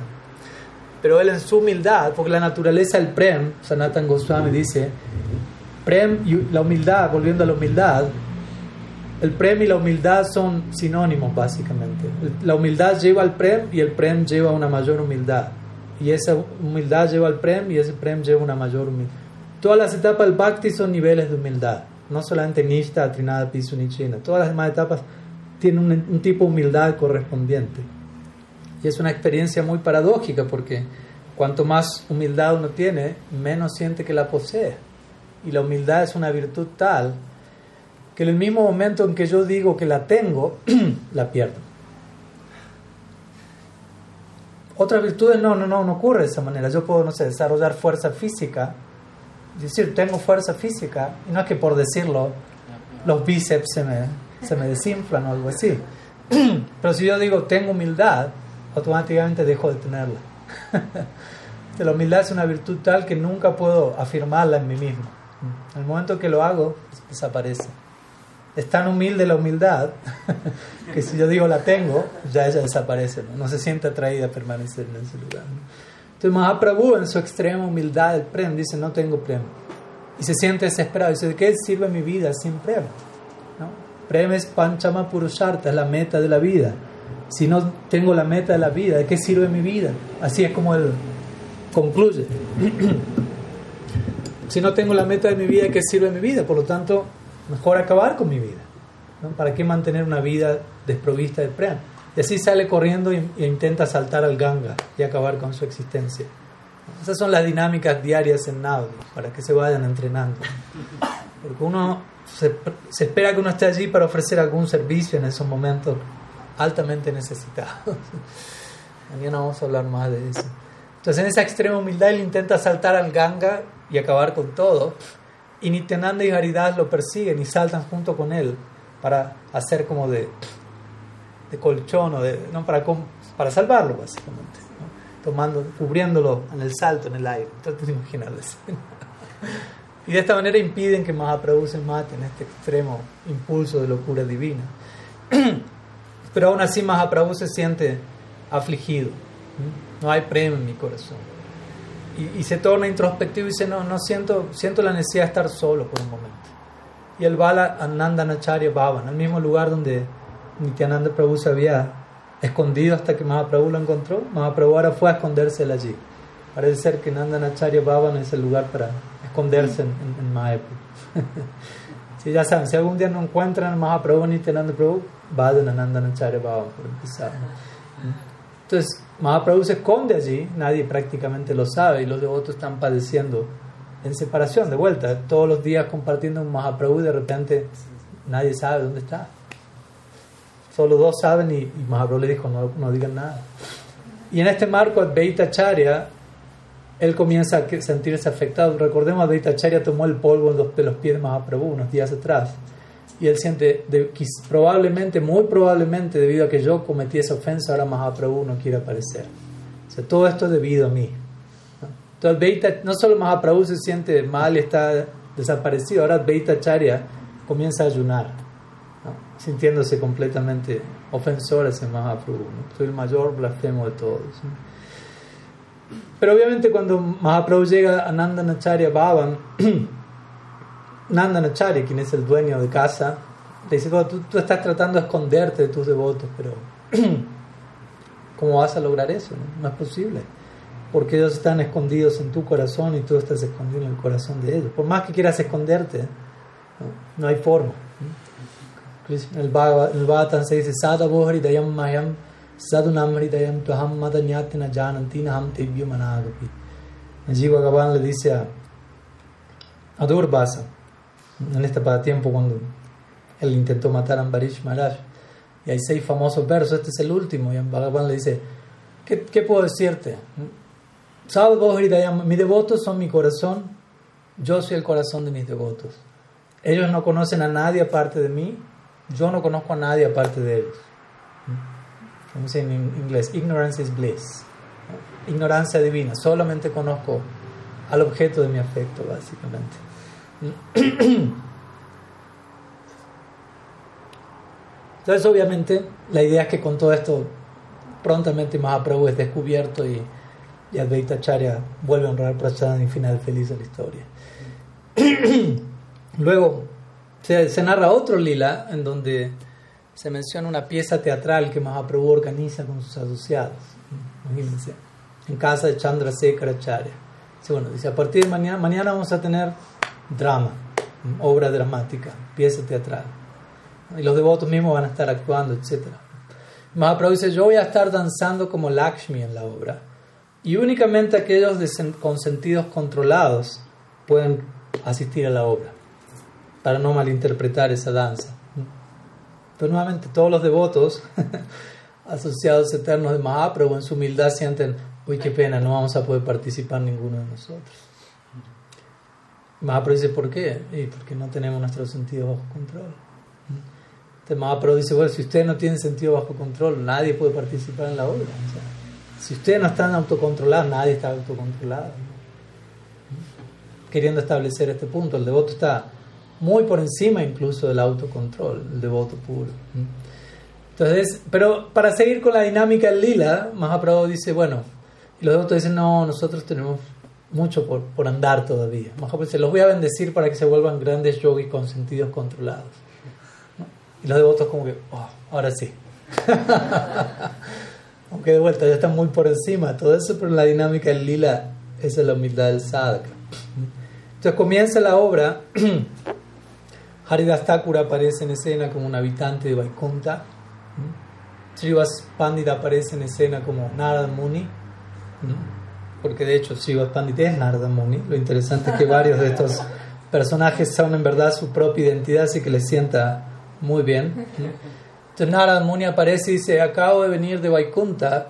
Pero él en su humildad, porque la naturaleza del prem, Sanatan Goswami dice, prem y la humildad, volviendo a la humildad, el prem y la humildad son sinónimos básicamente. La humildad lleva al prem y el prem lleva a una mayor humildad. Y esa humildad lleva al prem y ese prem lleva a una mayor humildad. Todas las etapas del bhakti son niveles de humildad. No solamente nishta, trinada, piso, nichina. Todas las demás etapas tienen un, un tipo de humildad correspondiente. Y es una experiencia muy paradójica porque cuanto más humildad uno tiene, menos siente que la posee. Y la humildad es una virtud tal que en el mismo momento en que yo digo que la tengo, [CLEARS THROAT] la pierdo. Otras virtudes no, no, no, no ocurre de esa manera. Yo puedo, no sé, desarrollar fuerza física, decir, tengo fuerza física, y no es que por decirlo los bíceps se me, se me desinflan o algo así. [CLEARS THROAT] Pero si yo digo tengo humildad, automáticamente dejo de tenerla. [LAUGHS] la humildad es una virtud tal que nunca puedo afirmarla en mí mismo. En el momento que lo hago, desaparece es tan humilde la humildad [LAUGHS] que si yo digo la tengo, ya ella desaparece, no, se siente atraída a permanecer en ese lugar. Entonces Mahaprabhu en su extrema humildad, el prem, dice, no tengo prem. Y se siente desesperado, dice, ¿de qué sirve mi vida sin prem? ¿No? Prem es panchama purusharta, es la meta de la vida. Si no tengo la meta de la vida, ¿de qué sirve mi vida? Así es como él concluye. [CLEARS THROAT] si no tengo la meta de mi vida, ¿de qué sirve mi vida? Por lo tanto, mejor acabar con mi vida. ¿Para qué mantener una vida desprovista de prem? Y así sale corriendo e intenta saltar al Ganga y acabar con su existencia. Esas son las dinámicas diarias en Navdi, para que se vayan entrenando. Porque uno se, se, espera que uno esté allí para ofrecer algún servicio en esos momentos altamente necesitados. [LAUGHS] Mañana vamos a hablar más de eso. Entonces en esa extrema humildad él intenta saltar al Ganga y acabar con todo. Y Nityananda y Haridas lo persiguen y saltan junto con él para hacer como de, de colchón o de, ¿no? para, para salvarlo básicamente, tomando, cubriéndolo en el salto, en el aire. Entonces imaginarles. [LAUGHS] y de esta manera impiden que Mahaprabhu se mate en este extremo impulso de locura divina. [CLEARS THROAT] Pero aún así Mahaprabhu se siente afligido. No hay premio en mi corazón. Y, se torna introspectivo y dice, no, no siento, siento la necesidad de estar solo por un momento. Y él va a Nandanacharya Bhavan, al mismo lugar donde Nityananda Prabhu se había escondido hasta que Mahaprabhu lo encontró. Mahaprabhu ahora fue a esconderse allí. Parece ser que Nandanacharya Bhavan es el lugar para esconderse en, en, si [LAUGHS] ya saben, si algún día no encuentran a Mahaprabhu ni Nityananda Prabhu, vayan a Nandanacharya Bhavan por empezar. Entonces, Mahaprabhu se esconde allí, nadie prácticamente lo sabe y los devotos están padeciendo en separación, de vuelta, todos los días compartiendo un Mahaprabhu de repente nadie sabe dónde está. Solo dos saben y, Mahaprabhu le dijo, no, no, digan nada. Y en este marco, Advaita Charya, él comienza a sentirse afectado. Recordemos, Advaita Charya tomó el polvo de los pies de Mahaprabhu unos días atrás y él siente, de, probablemente, muy probablemente, debido a que yo cometí esa ofensa, ahora Mahaprabhu no quiere aparecer. O sea, todo esto es debido a mí. Entonces, no solo Mahaprabhu se siente mal y está desaparecido, ahora Beita Charya comienza a ayunar, sintiéndose completamente ofensor hacia Mahaprabhu. Soy el mayor blasfemo de todos. Pero obviamente cuando Mahaprabhu llega a Nandanacharya Bhavan, [CLEARS THROAT] Nandanacharya, quien es el dueño de casa, le dice, tú, estás tratando de esconderte de tus devotos, pero [CLEARS THROAT] ¿cómo vas a lograr eso? No, es posible. Porque ellos están escondidos en tu corazón y tú estás escondido en el corazón de ellos. Por más que quieras esconderte, no, hay forma. En el Bhagavatam se dice, Sada dayam mayam sadunam dayam tuham madanyatina janantina ham tevyo managapi. Allí Bhagavan le dice a, a en este pasatiempo cuando él intentó matar a Ambarish Maharaj. Y hay seis famosos versos, este es el último, y Bhagavan le dice, ¿qué, qué puedo decirte? mis devotos son mi corazón, yo soy el corazón de mis devotos. Ellos no conocen a nadie aparte de mí, yo no conozco a nadie aparte de ellos. Como dice en inglés, ignorance is bliss. Ignorancia divina, solamente conozco al objeto de mi afecto, básicamente. [CLEARS THROAT] Entonces, obviamente, la idea es que con todo esto, prontamente Mahaprabhu es descubierto y, y Advaita Charya vuelve a honrar Prasadana y final feliz de la historia. [CLEARS THROAT] Luego, se, narra otro lila en donde se menciona una pieza teatral que Mahaprabhu organiza con sus asociados. Imagínense, en casa de Chandra Charya. bueno, dice, a partir de mañana, mañana vamos a tener drama, obra dramática, pieza teatral. Y los devotos mismos van a estar actuando, etc. Mahaprabhu dice, yo voy a estar danzando como Lakshmi en la obra. Y únicamente aquellos con sentidos controlados pueden asistir a la obra, para no malinterpretar esa danza. Pero nuevamente todos los devotos [LAUGHS] asociados eternos de Mahaprabhu en su humildad sienten, uy, qué pena, no vamos a poder participar ninguno de nosotros. Mahaprabhu dice, ¿por qué? Y porque no tenemos nuestro sentido bajo control. Entonces Mahaprabhu dice, bueno, si ustedes no tienen sentido bajo control, nadie puede participar en la obra. si ustedes no están autocontrolados, nadie está autocontrolado. Queriendo establecer este punto, el devoto está muy por encima incluso del autocontrol, el devoto puro. Entonces, pero para seguir con la dinámica del lila, Mahaprabhu dice, bueno, y los devotos dicen, no, nosotros tenemos mucho por, por andar todavía. Mejor se los voy a bendecir para que se vuelvan grandes yogis con sentidos controlados. Y los devotos como que, oh, ahora sí. [LAUGHS] Aunque de vuelta ya están muy por encima todo eso, pero la dinámica del lila es la humildad del sadhaka. Entonces comienza la obra, [CLEARS THROAT] Haridas Thakura aparece en escena como un habitante de Vaikunta, Srivas Pandit aparece en escena como Narada Muni, porque de hecho Srivas Pandit es Narada Muni. Lo interesante es que varios de estos [LAUGHS] personajes son en verdad su propia identidad, así que les sienta muy bien. Entonces Narada Muni aparece y dice, acabo de venir de Vaikunta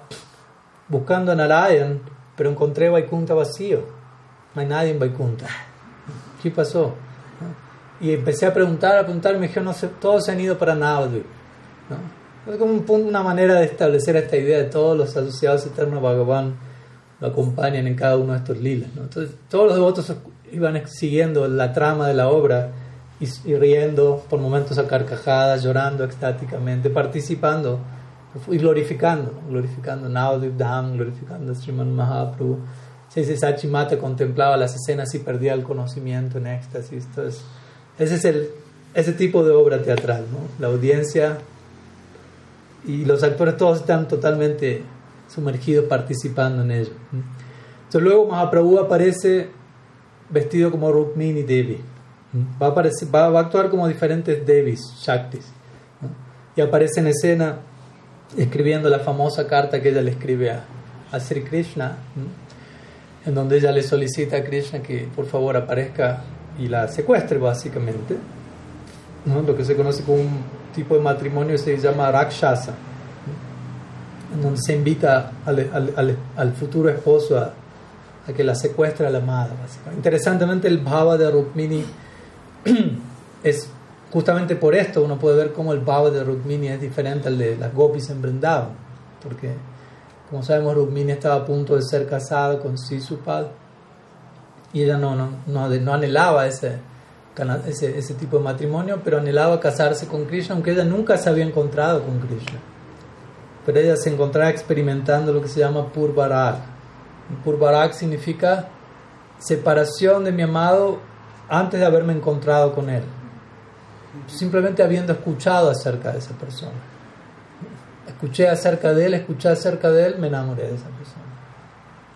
buscando a Narayan, pero encontré Vaikunta vacío. No hay nadie en Vaikunta. ¿Qué pasó? Y empecé a preguntar, a preguntar, y me dijeron, no sé, todos se han ido para Navadvip. ¿no? Es como una manera de establecer esta idea de todos los asociados eternos Bhagavan lo acompañan en cada uno de estos lilas. ¿no? Entonces, todos los devotos iban siguiendo la trama de la obra y, riendo, por momentos a carcajadas, llorando extáticamente, participando y glorificando, glorificando Navadvip Dham, glorificando Sriman Mahaprabhu. Si Sachimata contemplaba las escenas y perdía el conocimiento en éxtasis. Entonces, ese es el, ese tipo de obra teatral, ¿no? La audiencia y los actores todos están totalmente sumergidos participando en ello. Entonces luego Mahaprabhu aparece vestido como Rukmini Devi. Va a, aparecer, va, a actuar como diferentes Devis, Shaktis. Y aparece en escena escribiendo la famosa carta que ella le escribe a, a Sri Krishna, en donde ella le solicita a Krishna que por favor aparezca y la secuestre básicamente, ¿no? lo que se conoce como un tipo de matrimonio se llama Rakshasa, donde se invita al, al, al, futuro esposo a, a, que la secuestre a la amada. Interesantemente el bhava de Rukmini [CLEARS THROAT] es justamente por esto uno puede ver cómo el bhava de Rukmini es diferente al de las gopis en Vrindavan, porque como sabemos Rukmini estaba a punto de ser casada con Sisupad y ella no, no, no, no anhelaba ese, ese, ese, tipo de matrimonio, pero anhelaba casarse con Krishna, aunque ella nunca se había encontrado con Krishna. Pero ella se encontraba experimentando lo que se llama Purvarak. Purvarak significa separación de mi amado antes de haberme encontrado con él. Simplemente habiendo escuchado acerca de esa persona. Escuché acerca de él, escuché acerca de él, me enamoré de esa persona.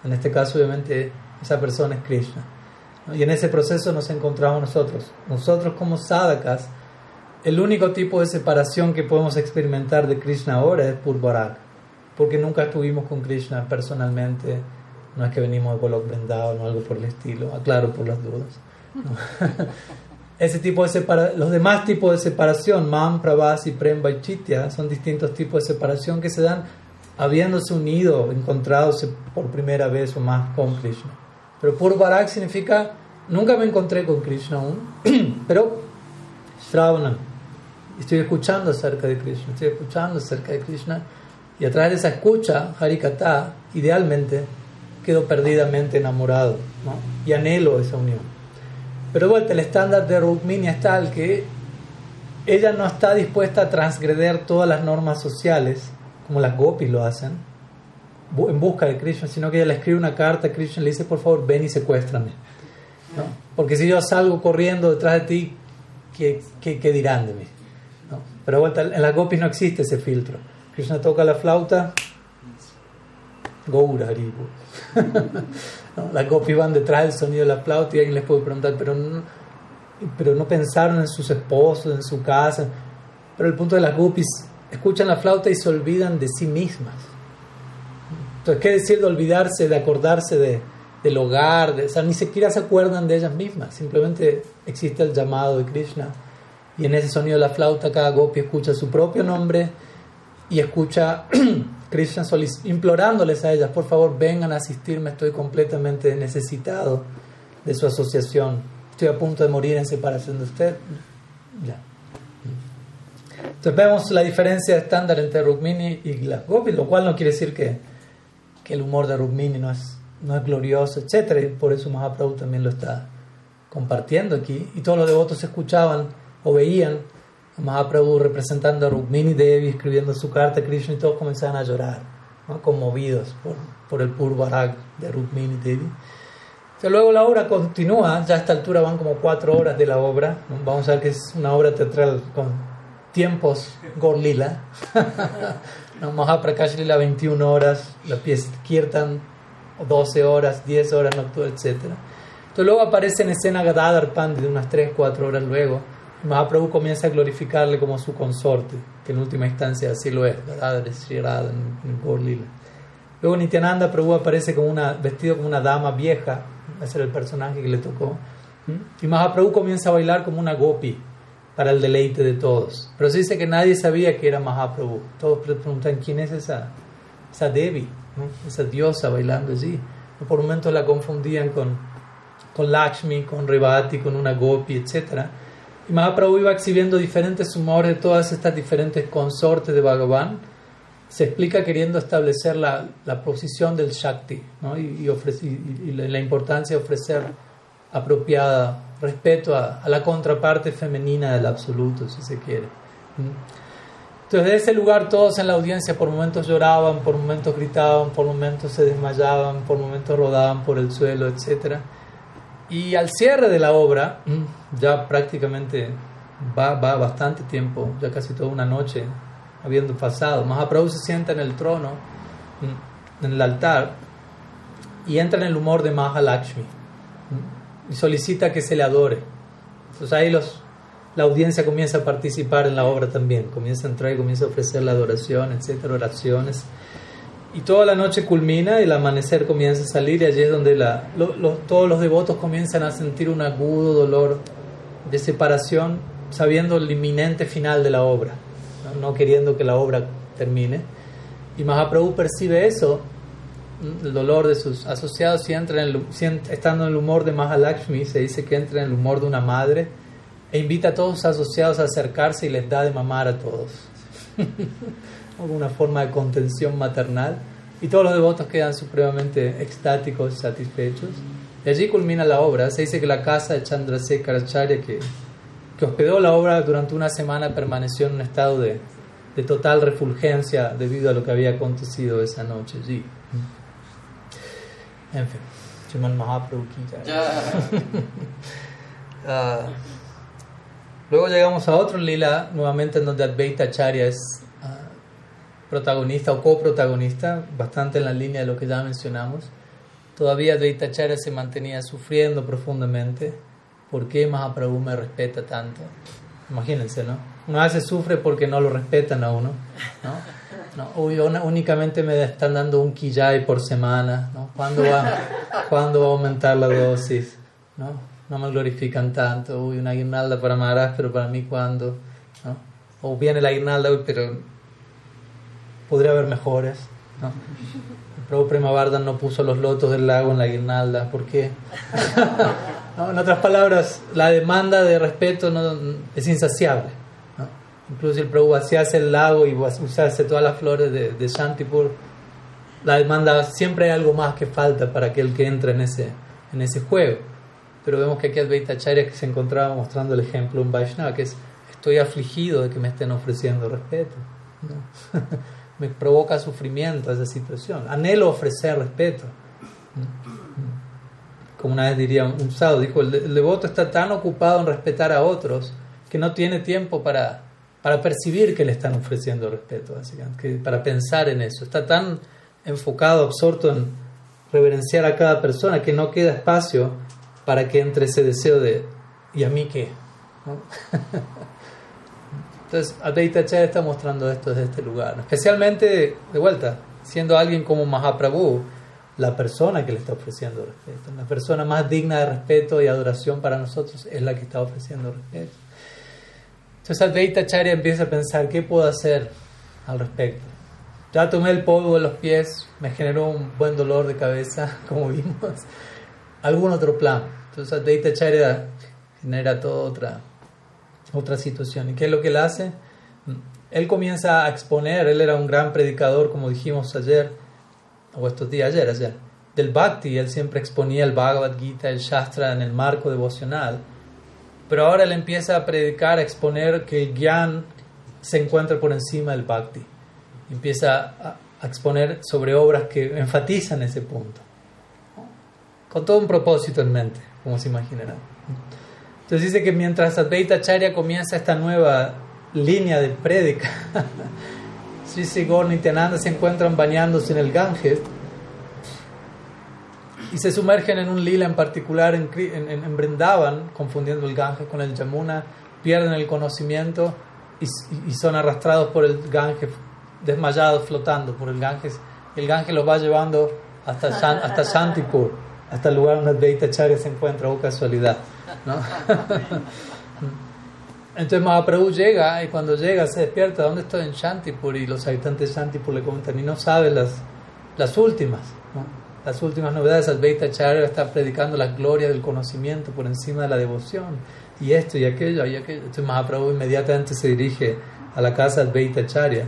En este caso, obviamente, esa persona es Krishna. Y en ese proceso nos encontramos nosotros. Nosotros como sadhakas, el único tipo de separación que podemos experimentar de Krishna ahora es Purvarak, porque nunca estuvimos con Krishna personalmente, no es que venimos de Golok Vrindavan o algo por el estilo, aclaro por las dudas. [LAUGHS] Ese tipo de separación, los demás tipos de separación, Mam, Pravas y Prem Chitya, son distintos tipos de separación que se dan habiéndose unido, encontrándose por primera vez o más con Krishna. Pero Purvarak significa, nunca me encontré con Krishna aún, [CLEARS THROAT] pero Shravana, estoy escuchando acerca de Krishna, estoy escuchando acerca de Krishna, y a través de esa escucha, Harikata, idealmente, quedo perdidamente enamorado, ¿no? y anhelo esa unión. Pero vuelta, el estándar de Rukmini es tal que ella no está dispuesta a transgreder todas las normas sociales, como las gopis lo hacen, en busca de Krishna, sino que ella le escribe una carta a Krishna y le dice, por favor, ven y secuéstrame. ¿no? Porque si yo salgo corriendo detrás de ti, ¿qué, qué, qué dirán de mí? ¿no? Pero vuelta, en las gopis no existe ese filtro. Krishna toca la flauta, Goura [LAUGHS] ¿no? Las gopis van detrás del sonido de la flauta y alguien les puede preguntar, pero no, pero no pensaron en sus esposos, en su casa. Pero el punto de las gopis, escuchan la flauta y se olvidan de sí mismas entonces, ¿qué decir de olvidarse, de acordarse de, del hogar? Ni siquiera se acuerdan de ellas mismas, simplemente existe el llamado de Krishna. Y en ese sonido de la flauta, cada gopi escucha su propio nombre y escucha [CLEARS THROAT] Krishna implorándoles a ellas, por favor, vengan a asistirme, estoy completamente necesitado de su asociación. Estoy a punto de morir en separación de usted. Ya. Entonces vemos la diferencia estándar entre Rukmini y las gopis, lo cual no quiere decir que que el humor de Rukmini no es, no es glorioso, etc. Y por eso Mahaprabhu también lo está compartiendo aquí. Y todos los devotos escuchaban o veían a Mahaprabhu representando a Rukmini Devi, escribiendo su carta a Krishna y todos comenzaban a llorar, conmovidos por, por el Purvarag de Rukmini Devi. luego la obra continúa, ya a esta altura van como cuatro horas de la obra. Vamos a ver que es una obra teatral con tiempos Gorlila. [LAUGHS] Mahaprakash Lila 21 horas, la pieza Kirtan 12 horas, 10 horas nocturnas, etc. Entonces luego aparece en escena Gadadhar Pandit unas 3, 4 horas luego, Mahaprabhu comienza a glorificarle como su consorte, que en última instancia así lo es, en, en Luego Nityananda Prabhu aparece como una, vestido como una dama vieja, ese era el personaje que le tocó. Y Mahaprabhu comienza a bailar como una gopi para el deleite de todos. Pero se dice que nadie sabía que era Mahaprabhu. Todos preguntan quién es esa, esa Devi, esa diosa bailando allí. Por momentos la confundían con, con Lakshmi, con Revati, con una gopi, etc. Y Mahaprabhu iba exhibiendo diferentes humores de todas estas diferentes consortes de Bhagavan. Se explica queriendo establecer la, la posición del Shakti ¿no? y, y, la importancia de ofrecer apropiada respeto a, la contraparte femenina del absoluto, si se quiere. Entonces, de ese lugar, todos en la audiencia por momentos lloraban, por momentos gritaban, por momentos se desmayaban, por momentos rodaban por el suelo, etc. Y al cierre de la obra, ya prácticamente va, va bastante tiempo, ya casi toda una noche habiendo pasado, Mahaprabhu se sienta en el trono, en el altar, y entra en el humor de Mahalakshmi y solicita que se le adore. Entonces ahí los, la audiencia comienza a participar en la obra también, comienza a entrar y comienza a ofrecer la adoración, etcétera, oraciones. Y toda la noche culmina y el amanecer comienza a salir y allí es donde la, todos los devotos comienzan a sentir un agudo dolor de separación, sabiendo el inminente final de la obra, no, queriendo que la obra termine. Y Mahaprabhu percibe eso el dolor de sus asociados y entra en el, estando en el humor de Mahalakshmi, se dice que entra en el humor de una madre e invita a todos sus asociados a acercarse y les da de mamar a todos. [LAUGHS] Alguna forma de contención maternal. Y todos los devotos quedan supremamente extáticos y satisfechos. Y allí culmina la obra. Se dice que la casa de Chandrasekharacharya, que, que hospedó la obra durante una semana, permaneció en un estado de, de total refulgencia debido a lo que había acontecido esa noche allí. En fin, Chiman Mahaprabhu uh, luego llegamos a otro lila, nuevamente en donde Advaita Acharya es uh, protagonista o coprotagonista, bastante en la línea de lo que ya mencionamos. Todavía Advaita Acharya se mantenía sufriendo profundamente. ¿Por qué Mahaprabhu me respeta tanto? Imagínense, ¿no? Una vez se sufre porque no lo respetan a uno, ¿no? No, únicamente me están dando un quillay por semana. ¿no? ¿Cuándo, va, [LAUGHS] ¿Cuándo va a aumentar la dosis? ¿no? no me glorifican tanto. Uy, una guirnalda para Maharaj, pero para mí, ¿cuándo? ¿no? O viene la guirnalda, uy, pero podría haber mejores. ¿no? El Prabhu Prema no puso los lotos del lago en la guirnalda. ¿Por qué? [LAUGHS] ¿No? En otras palabras, la demanda de respeto no, es insaciable. Incluso el Prabhu hace el lago y usarse todas las flores de, de Shantipur, la demanda siempre hay algo más que falta para aquel que entra en ese, en ese juego. Pero vemos que aquí Advaita Acharya que se encontraba mostrando el ejemplo en Vaishnava, que es estoy afligido de que me estén ofreciendo respeto. [LAUGHS] me provoca sufrimiento esa situación. Anhelo ofrecer respeto. Como una vez diría un sábado, dijo, el devoto está tan ocupado en respetar a otros que no tiene tiempo para para percibir que le están ofreciendo respeto, básicamente, para pensar en eso. Está tan enfocado, absorto en reverenciar a cada persona que no queda espacio para que entre ese deseo de ¿y a mí qué? [LAUGHS] Entonces, Advaita Chaya está mostrando esto desde este lugar, especialmente, de vuelta, siendo alguien como Mahaprabhu, la persona que le está ofreciendo respeto, la persona más digna de respeto y adoración para nosotros es la que está ofreciendo respeto. Entonces Advaita Charya empieza a pensar, ¿qué puedo hacer al respecto? Ya tomé el polvo de los pies, me generó un buen dolor de cabeza, [LAUGHS] como vimos. Algún otro plan. Entonces Advaita Charya genera toda otra, otra situación. ¿Y qué es lo que él hace? Él comienza a exponer, él era un gran predicador, como dijimos ayer, o estos días, ayer, ayer, del Bhakti. Él siempre exponía el Bhagavad Gita, el Shastra en el marco devocional. Pero ahora él empieza a predicar, a exponer que el Gyan se encuentra por encima del Bhakti. Empieza a, exponer sobre obras que enfatizan ese punto. Con todo un propósito en mente, como se imaginarán. Entonces dice que mientras Advaita Charya comienza esta nueva línea de prédica, [LAUGHS] Sri Sri y Tenanda se encuentran bañándose en el Ganges y se sumergen en un lila en particular en, en, Brindavan, confundiendo el Ganges con el Yamuna, pierden el conocimiento y, son arrastrados por el Ganges, desmayados, flotando por el Ganges. El Ganges los va llevando hasta, hasta Shantipur, hasta el lugar donde Advaita Acharya se encuentra, o oh casualidad. ¿no? [LAUGHS] Entonces Mahaprabhu llega y cuando llega se despierta, ¿dónde estoy? En Shantipur y los habitantes de Shantipur le comentan y no sabe las, las últimas, las últimas novedades. Advaita Acharya está predicando la gloria del conocimiento por encima de la devoción y esto y aquello y aquello. Entonces Mahaprabhu inmediatamente se dirige a la casa de Advaita Acharya,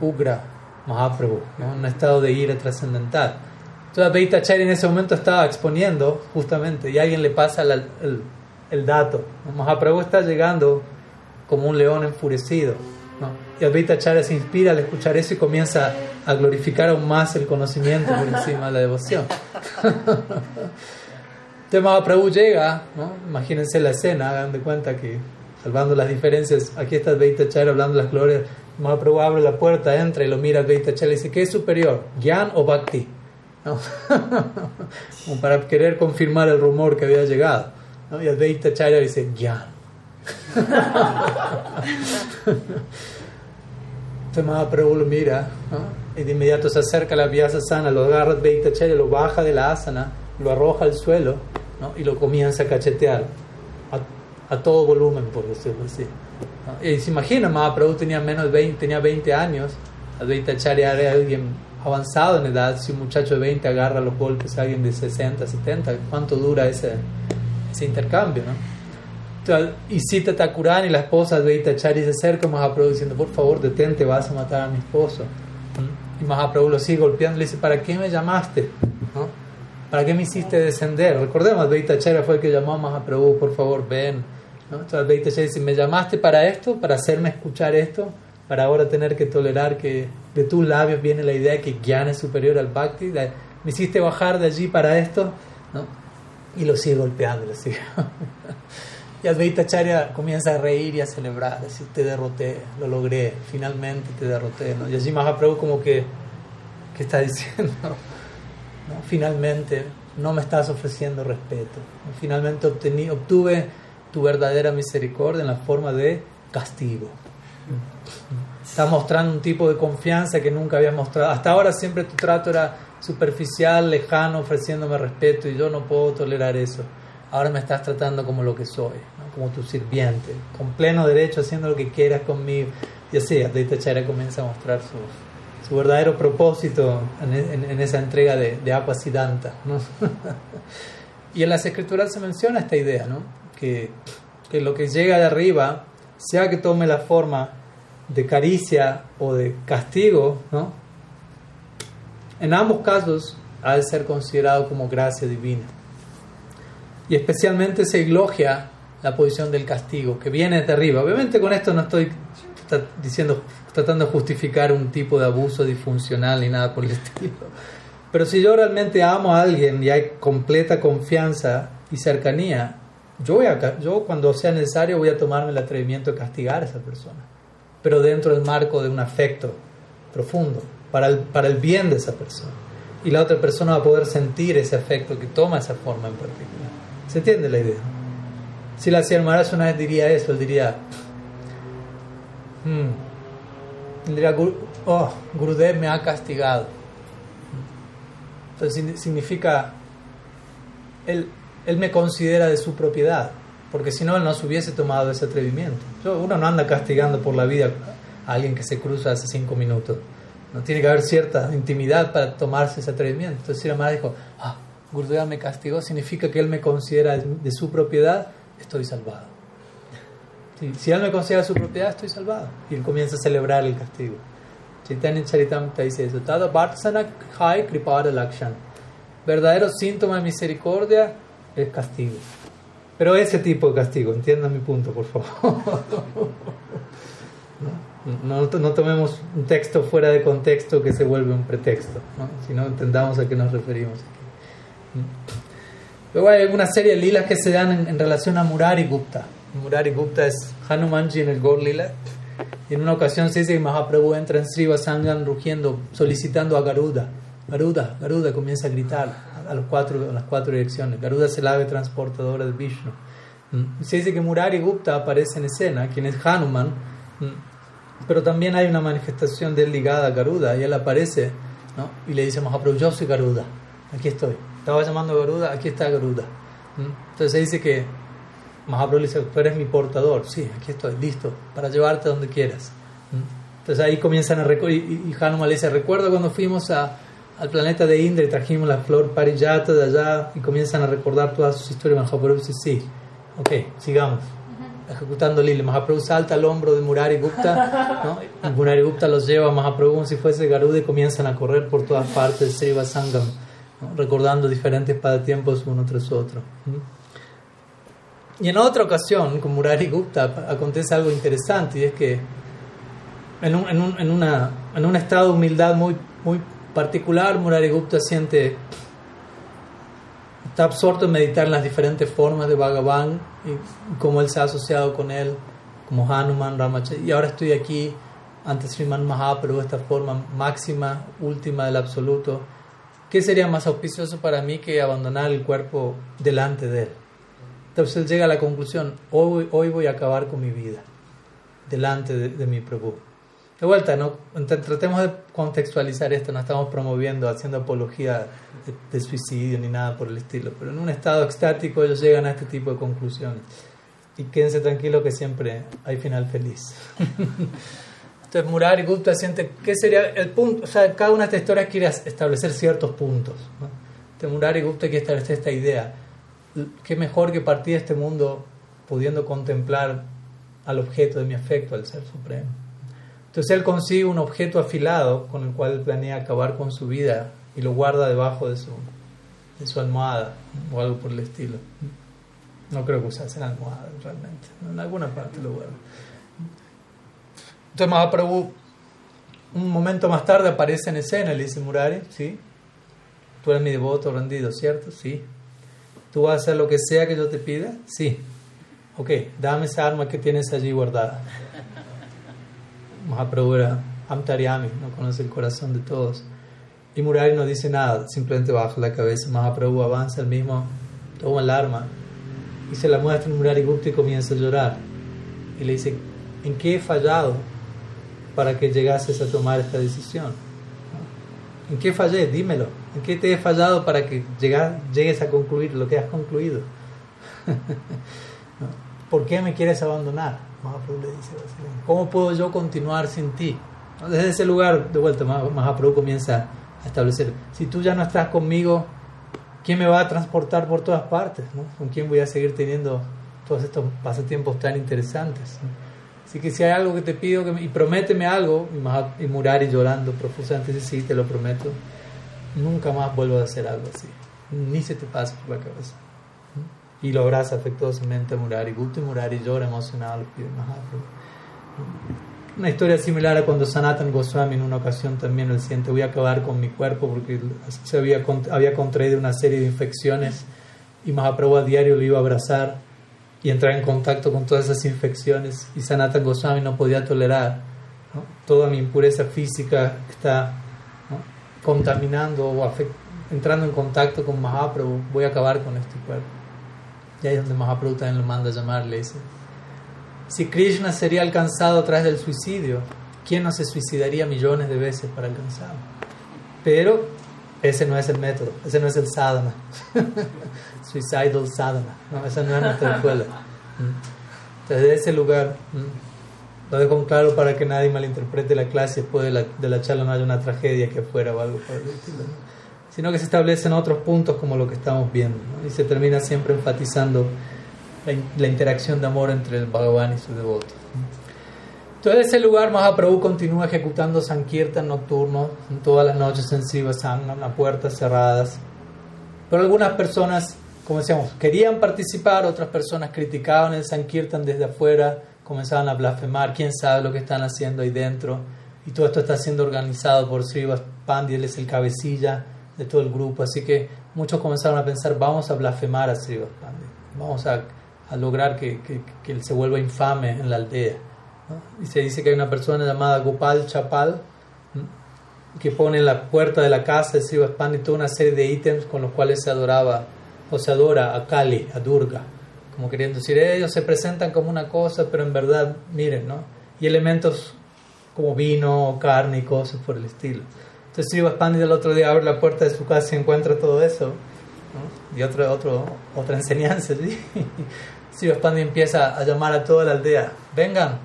Ugra Mahaprabhu, en un estado de ira trascendental. Entonces Advaita Acharya en ese momento estaba exponiendo justamente y alguien le pasa el, el dato. Mahaprabhu está llegando como un león enfurecido. ¿No? Y Advaita Acharya se inspira al escuchar eso y comienza a glorificar aún más el conocimiento por encima de la devoción. [LAUGHS] Entonces Mahaprabhu llega, ¿no? imagínense la escena, hagan de cuenta que, salvando las diferencias, aquí está Advaita Acharya hablando de las glorias, Mahaprabhu abre la puerta, entra y lo mira Advaita Acharya y dice, ¿qué es superior? ¿Gyan o Bhakti? [LAUGHS] Como para querer confirmar el rumor que había llegado. ¿no? Y Advaita Acharya dice, Gyan. [LAUGHS] Entonces Mahaprabhu lo mira y de inmediato se acerca a la Vyasa Sana, lo agarra Advaita Acharya, lo baja de la asana, lo arroja al suelo y lo comienza a cachetear a, todo volumen, por decirlo así. Y se imagina, Mahaprabhu tenía menos de 20, tenía 20 años, Advaita Acharya era alguien avanzado en edad, si un muchacho de 20 agarra los golpes a alguien de 60, 70, ¿cuánto dura ese, ese intercambio? ¿no? Y cita Takurani, la esposa de Chari se acerca a Mahaprabhu diciendo, por favor, detente, vas a matar a mi esposo. Y Mahaprabhu lo sigue golpeando y le dice, ¿para qué me llamaste? ¿Para qué me hiciste descender? Recordemos, Advaita Chari fue el que llamó a Mahaprabhu, por favor, ven. ¿no? Entonces Advaita Chari dice, ¿me llamaste para esto? ¿Para hacerme escuchar esto? ¿Para ahora tener que tolerar que de tus labios viene la idea de que Gyan es superior al Bhakti? ¿Me hiciste bajar de allí para esto? ¿no? Y lo sigue golpeando, lo sigue. [LAUGHS] Y Advaita Charya comienza a reír y a celebrar, decir, te derroté, lo logré, finalmente te derroté. ¿no? Y allí Mahaprabhu como que, ¿qué está [LAUGHS] diciendo? Finalmente no me estás ofreciendo respeto. Finalmente obtuve tu verdadera misericordia en la forma de castigo. Estás mostrando un tipo de confianza que nunca habías mostrado. Hasta ahora siempre tu trato era superficial, lejano, ofreciéndome respeto y yo no puedo tolerar eso ahora me estás tratando como lo que soy, como tu sirviente, con pleno derecho haciendo lo que quieras conmigo. Y así, Advaita Chara comienza a mostrar su, verdadero propósito en, en, esa entrega de, de [LAUGHS] y en las escrituras se menciona esta idea, ¿no? que, que lo que llega de arriba, sea que tome la forma de caricia o de castigo, ¿no? en ambos casos ha de ser considerado como gracia divina. Y especialmente se elogia la posición del castigo, que viene de arriba. Obviamente con esto no estoy diciendo, tratando de justificar un tipo de abuso disfuncional ni nada por el [LAUGHS] estilo. Pero si yo realmente amo a alguien y hay completa confianza y cercanía, yo, voy a, yo cuando sea necesario voy a tomarme el atrevimiento de castigar a esa persona, pero dentro del marco de un afecto profundo, para el, para el bien de esa persona. Y la otra persona va a poder sentir ese afecto que toma esa forma en particular. ¿Se entiende la idea? Si la Maharaj una vez diría eso, él diría, hmm", diría, oh, Gurudev me ha castigado. Entonces significa, él, él me considera de su propiedad, porque si no, él no se hubiese tomado ese atrevimiento. Uno no anda castigando por la vida a alguien que se cruza hace cinco minutos. No tiene que haber cierta intimidad para tomarse ese atrevimiento. Entonces Sierra Maharaj dijo, ah, Gurudeva me castigó, significa que él me considera de su propiedad, estoy salvado. Si él me considera su propiedad, estoy salvado. Y él comienza a celebrar el castigo. Chaitanya Charitamrita dice eso. Tada Hai Kripada Lakshan. Verdadero síntoma de misericordia es castigo. Pero ese tipo de castigo, entiendan mi punto, por favor. [LAUGHS] No, tomemos un texto fuera de contexto que se vuelve un pretexto, no entendamos a qué nos referimos. Luego hay una serie de lilas que se dan en, relación a Murari Gupta. Murari Gupta es Hanumanji en el Gaur Lila. Y en una ocasión se dice que Mahaprabhu entra en Sri Vasangan rugiendo, solicitando a Garuda. Garuda, Garuda comienza a gritar a, los cuatro, a las cuatro direcciones. Garuda es el ave transportadora de Vishnu. Se dice que Murari Gupta aparece en escena, quien es Hanuman, pero también hay una manifestación de él ligada a Garuda y él aparece ¿no? y le dice Mahaprabhu, yo soy Garuda, aquí estoy. Estaba llamando a Garuda, aquí está Garuda. Entonces se dice que Mahaprabhu le dice, tú eres mi portador, sí, aquí estoy, listo, para llevarte donde quieras. Entonces ahí comienzan a recordar, y, Hanuman le dice, recuerda cuando fuimos a, al planeta de Indra y trajimos la flor parijata de allá y comienzan a recordar todas sus historias. Mahaprabhu dice, sí, ok, sigamos. Ejecutando Lili, Mahaprabhu salta al hombro de Murari Gupta, ¿no? Murari Gupta los lleva a Mahaprabhu como si fuese Garuda y comienzan a correr por todas partes de Sriva Recordando diferentes padatiempos uno tras otro. Y en otra ocasión, con Murari Gupta, acontece algo interesante y es que en un, en un, en una, en un estado de humildad muy, muy particular, Murari Gupta siente, está absorto en meditar en las diferentes formas de Bhagavan y cómo él se ha asociado con él, como Hanuman, Ramachandra, y ahora estoy aquí ante Sriman Mahaprabhu, esta forma máxima, última del absoluto. ¿Qué sería más auspicioso para mí que abandonar el cuerpo delante de él? Entonces él llega a la conclusión, hoy, hoy voy a acabar con mi vida delante de, de mi Prabhu. De vuelta, ¿no? tratemos de contextualizar esto, no estamos promoviendo, haciendo apología de, suicidio ni nada por el estilo, pero en un estado extático ellos llegan a este tipo de conclusiones. Y quédense tranquilos que siempre hay final feliz. [LAUGHS] Entonces Murari Gupta siente, ¿qué sería el punto? O sea, cada una de estas historias quiere establecer ciertos puntos. ¿no? Entonces Murari Gupta quiere establecer esta idea. ¿Qué mejor que partir de este mundo pudiendo contemplar al objeto de mi afecto, al Ser Supremo? Entonces él consigue un objeto afilado con el cual planea acabar con su vida y lo guarda debajo de su, almohada o algo por el estilo. No creo que usase la almohada realmente, en alguna parte lo guarda. Entonces Mahaprabhu un momento más tarde aparece en escena le dice, Murari, ¿sí? Tú eres mi devoto rendido, ¿cierto? Sí. ¿Tú vas a hacer lo que sea que yo te pida? Sí. Ok, dame esa arma que tienes allí guardada. Mahaprabhu era Amtaryami, no conoce el corazón de todos. Y Murari no dice nada, simplemente baja la cabeza. Mahaprabhu avanza el mismo, toma el arma y se la muestra a Murari Gupta y comienza a llorar. Y le dice, ¿en qué he fallado para que llegases a tomar esta decisión? ¿En qué fallé? Dímelo. ¿En qué te he fallado para que llegues a concluir lo que has concluido? [LAUGHS] ¿Por qué me quieres abandonar? Mahaprabhu le dice, ¿cómo puedo yo continuar sin ti? Desde ese lugar, de vuelta, Mahaprabhu comienza a establecer, si tú ya no estás conmigo, ¿quién me va a transportar por todas partes? ¿Con quién voy a seguir teniendo todos estos pasatiempos tan interesantes? Así que si hay algo que te pido, y prométeme algo, y, y Murari llorando profusamente dice, sí, te lo prometo, nunca más vuelvo a hacer algo así, ni se te pase por la cabeza y lo abraza afectuosamente a Murari. Gupta y llora emocionado Una historia similar a cuando Sanatan Goswami en una ocasión también él siente voy a acabar con mi cuerpo porque se había, había contraído una serie de infecciones y Mahaprabhu a diario lo iba a abrazar y entrar en contacto con todas esas infecciones. Y Sanatan Goswami no podía tolerar toda mi impureza física está contaminando o entrando en contacto con Mahaprabhu. Voy a acabar con este cuerpo. Y ahí es donde Mahaprabhu también lo manda a llamar, le dice, si Krishna sería alcanzado a través del suicidio, ¿quién no se suicidaría millones de veces para alcanzarlo? Pero ese no es el método, ese no es el sadhana. [LAUGHS] Suicidal sadhana, no, esa no es nuestra escuela. Desde mm. ese lugar, mm, lo dejo claro para que nadie malinterprete la clase después de la, de la charla no haya una tragedia que fuera o algo por el estilo sino que se establecen otros puntos como lo que estamos viendo. Y se termina siempre enfatizando la, interacción de amor entre el Bhagavan y su devoto. Entonces, ese lugar, Mahaprabhu continúa ejecutando Sankirtan nocturno todas las noches en Sivasangam, a puertas cerradas. Pero algunas personas, como decíamos, querían participar, otras personas criticaban el Sankirtan desde afuera, comenzaban a blasfemar, quién sabe lo que están haciendo ahí dentro. Y todo esto está siendo organizado por Srivas Pandya, él es el cabecilla de todo el grupo. Así que muchos comenzaron a pensar, vamos a blasfemar a Sri vamos a, a lograr que, que, él se vuelva infame en la aldea. Y se dice que hay una persona llamada Gopal Chapal que pone en la puerta de la casa de Sri toda una serie de ítems con los cuales se adoraba o se adora a Kali, a Durga, como queriendo decir, ellos se presentan como una cosa, pero en verdad, miren, ¿no? Y elementos como vino, carne y cosas por el estilo. Entonces Sri Pandit el otro día abre la puerta de su casa y encuentra todo eso, ¿no? y otro, otro, otra enseñanza, [LAUGHS] ¿sí? Sri Pandit empieza a llamar a toda la aldea, vengan,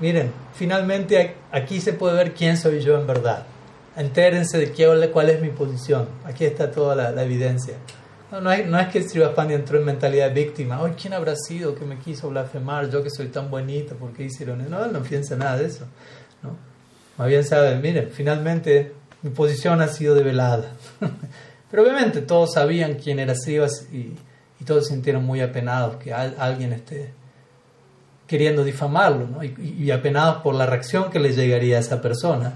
miren, finalmente aquí se puede ver quién soy yo en verdad. Entérense de qué, cuál es mi posición. Aquí está toda la, evidencia. No, no, es, no es que Srivastani entró en mentalidad víctima. Hoy, ¿quién habrá sido que me quiso blasfemar? Yo que soy tan bonita, ¿por qué hicieron eso? No, él no piensa nada de eso. ¿no? Más bien sabe, miren, finalmente mi posición ha sido develada. [LAUGHS] Pero obviamente todos sabían quién era Srivas y, todos sintieron muy apenados que alguien esté queriendo difamarlo ¿no? y, apenados por la reacción que le llegaría a esa persona.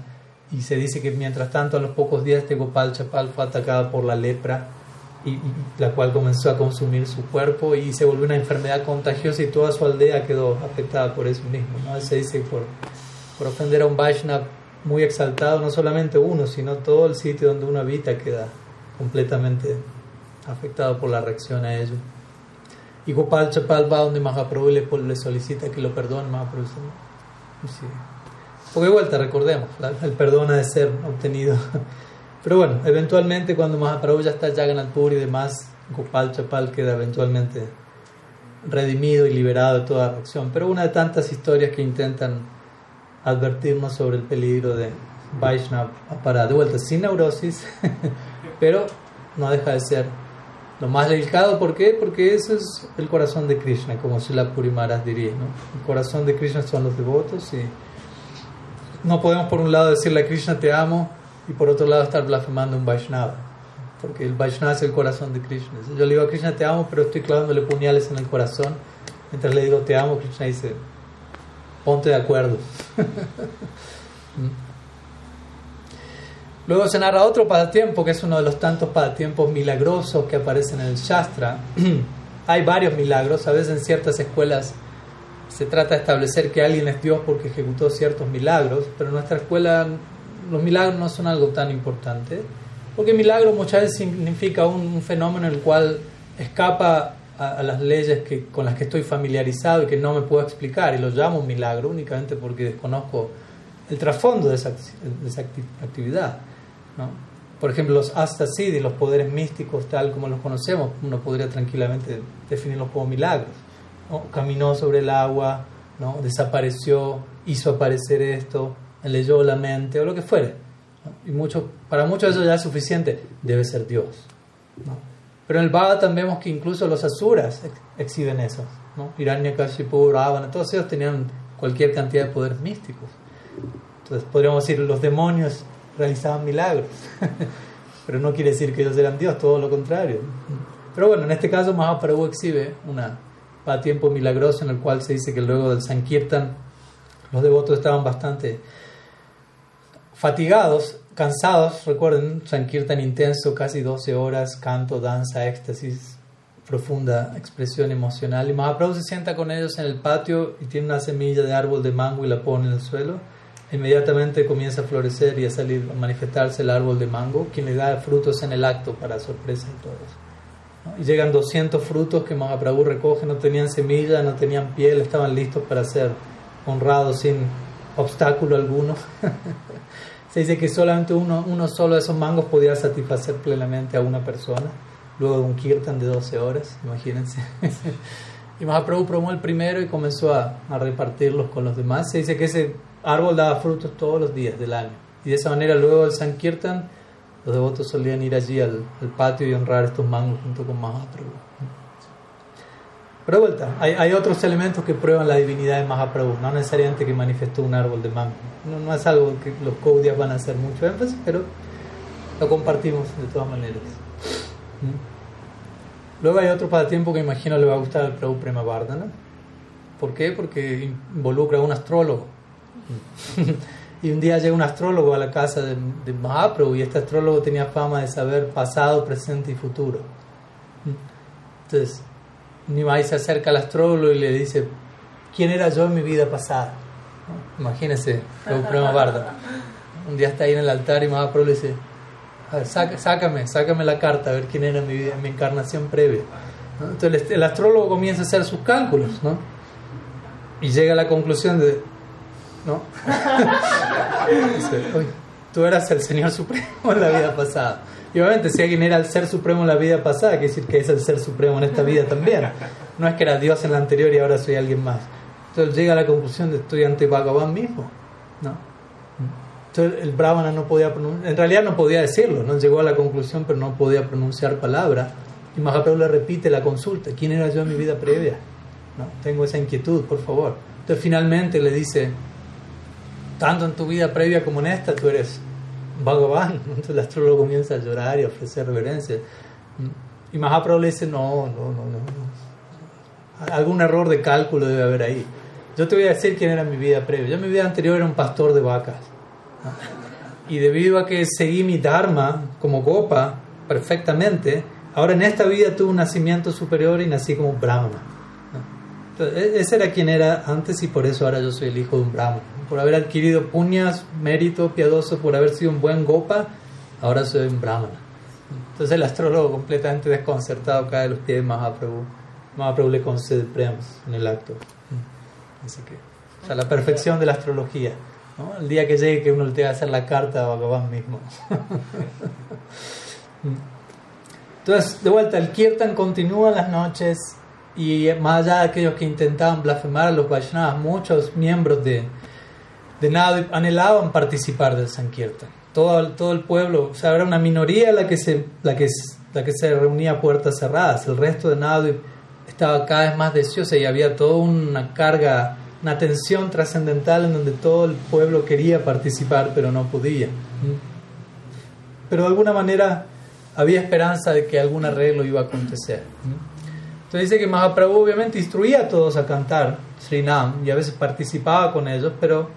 Y se dice que mientras tanto, a los pocos días, este Gopal Chapal fue atacada por la lepra, y, la cual comenzó a consumir su cuerpo y se volvió una enfermedad contagiosa y toda su aldea quedó afectada por eso mismo. ¿no? Se dice por, por ofender a un Vaishnava muy exaltado, no solamente uno, sino todo el sitio donde uno habita queda completamente afectado por la reacción a ello. Y Gopal Chapal va donde Mahaprabhu le, le solicita que lo perdone. Mahaprabhu sí. Porque vuelta, recordemos, el perdón ha de ser obtenido. [LAUGHS] Pero bueno, eventualmente cuando Mahaprabhu ya está Jagannath Puri y demás, Gopal Chapal queda eventualmente redimido y liberado de toda reacción. Pero una de tantas historias que intentan advertirnos sobre el peligro de Vaishnav para de vuelta sin neurosis, [LAUGHS] pero no deja de ser lo más delicado, ¿por qué? Porque ese es el corazón de Krishna, como Srila Purimaras diría. ¿no? El corazón de Krishna son los devotos y no podemos por un lado decirle a Krishna te amo y por otro lado estar blasfemando un Vaishnava. Porque el Vaishnava es el corazón de Krishna. Yo le digo a Krishna te amo, pero estoy clavándole puñales en el corazón. Mientras le digo te amo, Krishna dice ponte de acuerdo. [LAUGHS] ¿Mm? Luego se narra otro pasatiempo, que es uno de los tantos pasatiempos milagrosos que aparecen en el Shastra. [CLEARS THROAT] Hay varios milagros, a veces en ciertas escuelas se trata de establecer que alguien es Dios porque ejecutó ciertos milagros, pero en nuestra escuela los milagros no son algo tan importante, porque milagro muchas veces significa un, fenómeno en el cual escapa a, las leyes que, con las que estoy familiarizado y que no me puedo explicar, y lo llamo un milagro únicamente porque desconozco el trasfondo de esa, de esa actividad. Por ejemplo, los y los poderes místicos tal como los conocemos, uno podría tranquilamente definirlos como milagros. Caminó sobre el agua, ¿no? desapareció, hizo aparecer esto, leyó la mente o lo que fuere. Y mucho, para muchos eso ya es suficiente, debe ser Dios. Pero en el Bhagavatam vemos que incluso los asuras exhiben eso. ¿no? Hiranyakashipu, Ravana, todos ellos tenían cualquier cantidad de poderes místicos. Entonces podríamos decir, los demonios realizaban milagros. [LAUGHS] Pero no quiere decir que ellos eran Dios, todo lo contrario. Pero bueno, en este caso Mahaprabhu exhibe una tiempo milagroso en el cual se dice que luego del Sankirtan los devotos estaban bastante fatigados, cansados. Recuerden, Sankirtan intenso, casi 12 horas, canto, danza, éxtasis, profunda expresión emocional. Y Mahaprabhu se sienta con ellos en el patio y tiene una semilla de árbol de mango y la pone en el suelo inmediatamente comienza a florecer y a salir, a manifestarse el árbol de mango, quien le da frutos en el acto para sorpresa de todos. Y llegan 200 frutos que Mahaprabhu recoge, no tenían semilla, no tenían piel, estaban listos para ser honrados sin obstáculo alguno. [LAUGHS] Se dice que solamente uno, uno solo de esos mangos podía satisfacer plenamente a una persona, luego de un kirtan de 12 horas, imagínense. [LAUGHS] y Mahaprabhu probó el primero y comenzó a, a repartirlos con los demás. Se dice que ese árbol daba frutos todos los días del año. Y de esa manera luego del Sankirtan, los devotos solían ir allí al, patio y honrar estos mangos junto con Mahaprabhu. Pero de vuelta, hay, hay, otros elementos que prueban la divinidad de Mahaprabhu, no necesariamente que manifestó un árbol de mango. No, no es algo que los Kaudias van a hacer mucho énfasis, pero lo compartimos de todas maneras. ¿Mm? Luego hay otro pasatiempo que imagino le va a gustar al Prabhu Prema Vardhana. ¿Por qué? Porque involucra a un astrólogo [LAUGHS] y un día llega un astrólogo a la casa de, de Mahaprabhu y este astrólogo tenía fama de saber pasado, presente y futuro. Entonces, Nimai se acerca al astrólogo y le dice, ¿quién era yo en mi vida pasada? Imagínense, [LAUGHS] Un día está ahí en el altar y Mahaprabhu le dice, sácame, sácame la carta, a ver quién era mi vida, mi encarnación previa. Entonces el, astrólogo comienza a hacer sus cálculos, ¿no? Y llega a la conclusión de, ¿no? [LAUGHS] Dice, tú eras el Señor Supremo en la vida pasada. Y obviamente si alguien era el Ser Supremo en la vida pasada, quiere decir que es el Ser Supremo en esta vida también. No es que era Dios en la anterior y ahora soy alguien más. Entonces llega a la conclusión de estoy ante Bhagavan mismo, ¿no? Entonces el Brahmana no podía en realidad no podía decirlo, no llegó a la conclusión, pero no podía pronunciar palabra. Y Mahaprabhu le repite la consulta, ¿quién era yo en mi vida previa? No, tengo esa inquietud, por favor. Entonces finalmente le dice, tanto en tu vida previa como en esta, tú eres Bhagavan. Entonces el astrólogo comienza a llorar y a ofrecer reverencia. Y Mahaprabhu le dice, no, no, no, no. Algún error de cálculo debe haber ahí. Yo te voy a decir quién era mi vida previa. Yo mi vida anterior era un pastor de vacas. Y debido a que seguí mi Dharma como Gopa perfectamente, ahora en esta vida tuve un nacimiento superior y nací como Brahmana. E-, ese era quien era antes y por eso ahora yo soy el hijo de un Brahmana. Por haber adquirido puñas, mérito piadoso, por haber sido un buen Gopa, ahora soy un Brahmana. Entonces el astrólogo completamente desconcertado cae de los pies de Mahaprabhu. Mahaprabhu le concede premios en el acto. Así que, o sea, la perfección de la astrología. El día que llegue que uno le tenga que hacer la carta a Bhagavan mismo. [LAUGHS] Entonces, de vuelta, el Kirtan continúa en las noches y más allá de aquellos que intentaban blasfemar a los Vaishnavas, muchos miembros de, de Nadip anhelaban participar del Sankirtan. Todo, todo el pueblo, o sea, era una minoría la que se, la que, la que se reunía a puertas cerradas. El resto de Nadip estaba cada vez más deseosa y había toda una carga una tensión trascendental en donde todo el pueblo quería participar pero no podía. Pero de alguna manera había esperanza de que algún arreglo iba a acontecer. Entonces dice que Mahaprabhu obviamente instruía a todos a cantar Srinam y a veces participaba con ellos, pero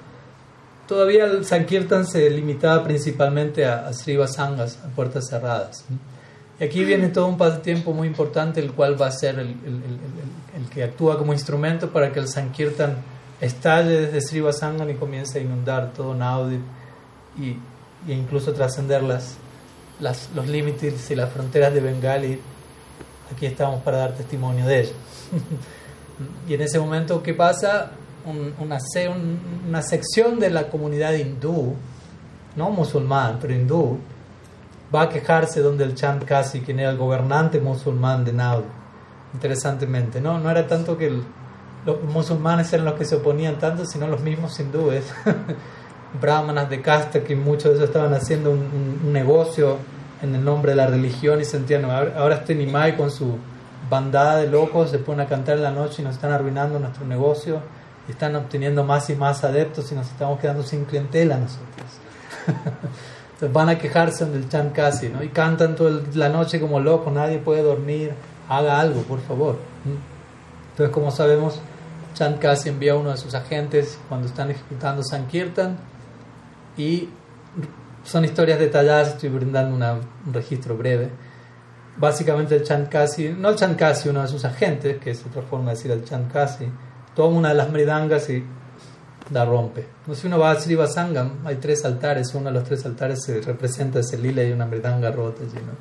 todavía el Sankirtan se limitaba principalmente a, a Srivasangas, a puertas cerradas. Y aquí viene todo un pasatiempo muy importante, el cual va a ser el, el, el, el que actúa como instrumento para que el Sankirtan estalle desde Sri y comienza a inundar todo Naudip y, y incluso trascender las, las, los límites y las fronteras de Bengali. Aquí estamos para dar testimonio de ello. [LAUGHS] y en ese momento, ¿qué pasa? Una, una sección de la comunidad hindú, no musulmán, pero hindú, va a quejarse donde el Chand Kasi, quien era el gobernante musulmán de Naudip. Interesantemente, ¿no? No era tanto que los musulmanes eran los que se oponían tanto, sino los mismos hindúes, [LAUGHS] brahmanas de casta, que muchos de ellos estaban haciendo un, negocio en el nombre de la religión y sentían, ahora este Nimai con su bandada de locos se ponen a cantar en la noche y nos están arruinando nuestro negocio y están obteniendo más y más adeptos y nos estamos quedando sin clientela nosotros. [LAUGHS] Entonces van a quejarse del Chan casi, ¿no? Y cantan toda la noche como locos, nadie puede dormir, haga algo, por favor. Entonces, como sabemos, Chand Kasi envía a uno de sus agentes cuando están ejecutando Sankirtan y son historias detalladas, estoy brindando un registro breve. Básicamente el Chand Kasi, no el Chand Kasi, uno de sus agentes, que es otra forma de decir el Chand Kasi, toma una de las mridangas y la rompe. No si uno va a Sri Vasangam, hay tres altares, uno de los tres altares se representa ese lila y una mridanga rota allí, ¿no?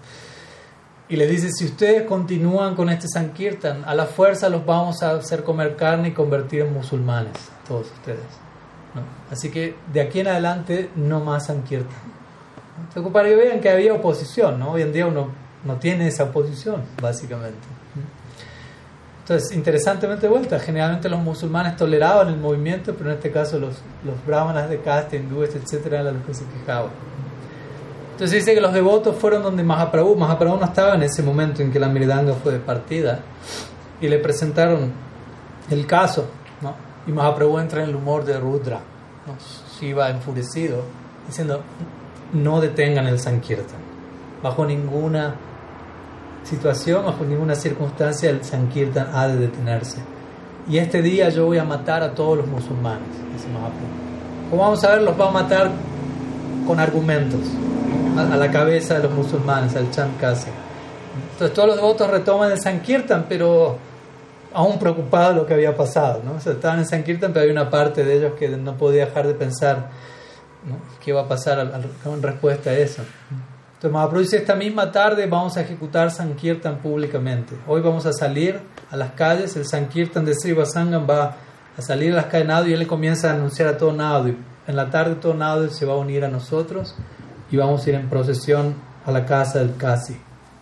y le dice, si ustedes continúan con este Sankirtan, a la fuerza los vamos a hacer comer carne y convertir en musulmanes, todos ustedes. Así que de aquí en adelante no más Sankirtan. Entonces, para que vean que había oposición, ¿no? hoy en día uno no tiene esa oposición, básicamente. Entonces, interesantemente vuelta, generalmente los musulmanes toleraban el movimiento, pero en este caso los, los brahmanas de caste, hindúes, etcétera, eran los que se quejaban. Entonces dice que los devotos fueron donde Mahaprabhu, Mahaprabhu no estaba en ese momento en que la Miridanga fue partida, y le presentaron el caso, ¿no? Y Mahaprabhu entra en el humor de Rudra, ¿no? Shiva enfurecido, diciendo, no detengan el Sankirtan, bajo ninguna situación, bajo ninguna circunstancia el Sankirtan ha de detenerse. Y este día yo voy a matar a todos los musulmanes, dice Mahaprabhu. Como vamos a ver, los va a matar con argumentos a, la cabeza de los musulmanes, al Chankasi. Entonces todos los devotos retoman el Sankirtan, pero aún preocupados de lo que había pasado. ¿no? estaban en Sankirtan, pero hay una parte de ellos que no podía dejar de pensar qué va a pasar en respuesta a eso. Entonces Mahaprabhu dice, esta misma tarde vamos a ejecutar Sankirtan públicamente. Hoy vamos a salir a las calles, el Sankirtan de Sri Vasangam va a salir a las calles Nadu y él le comienza a anunciar a todo Nadu. En la tarde todo Nadu se va a unir a nosotros y vamos a ir en procesión a la casa del Kasi.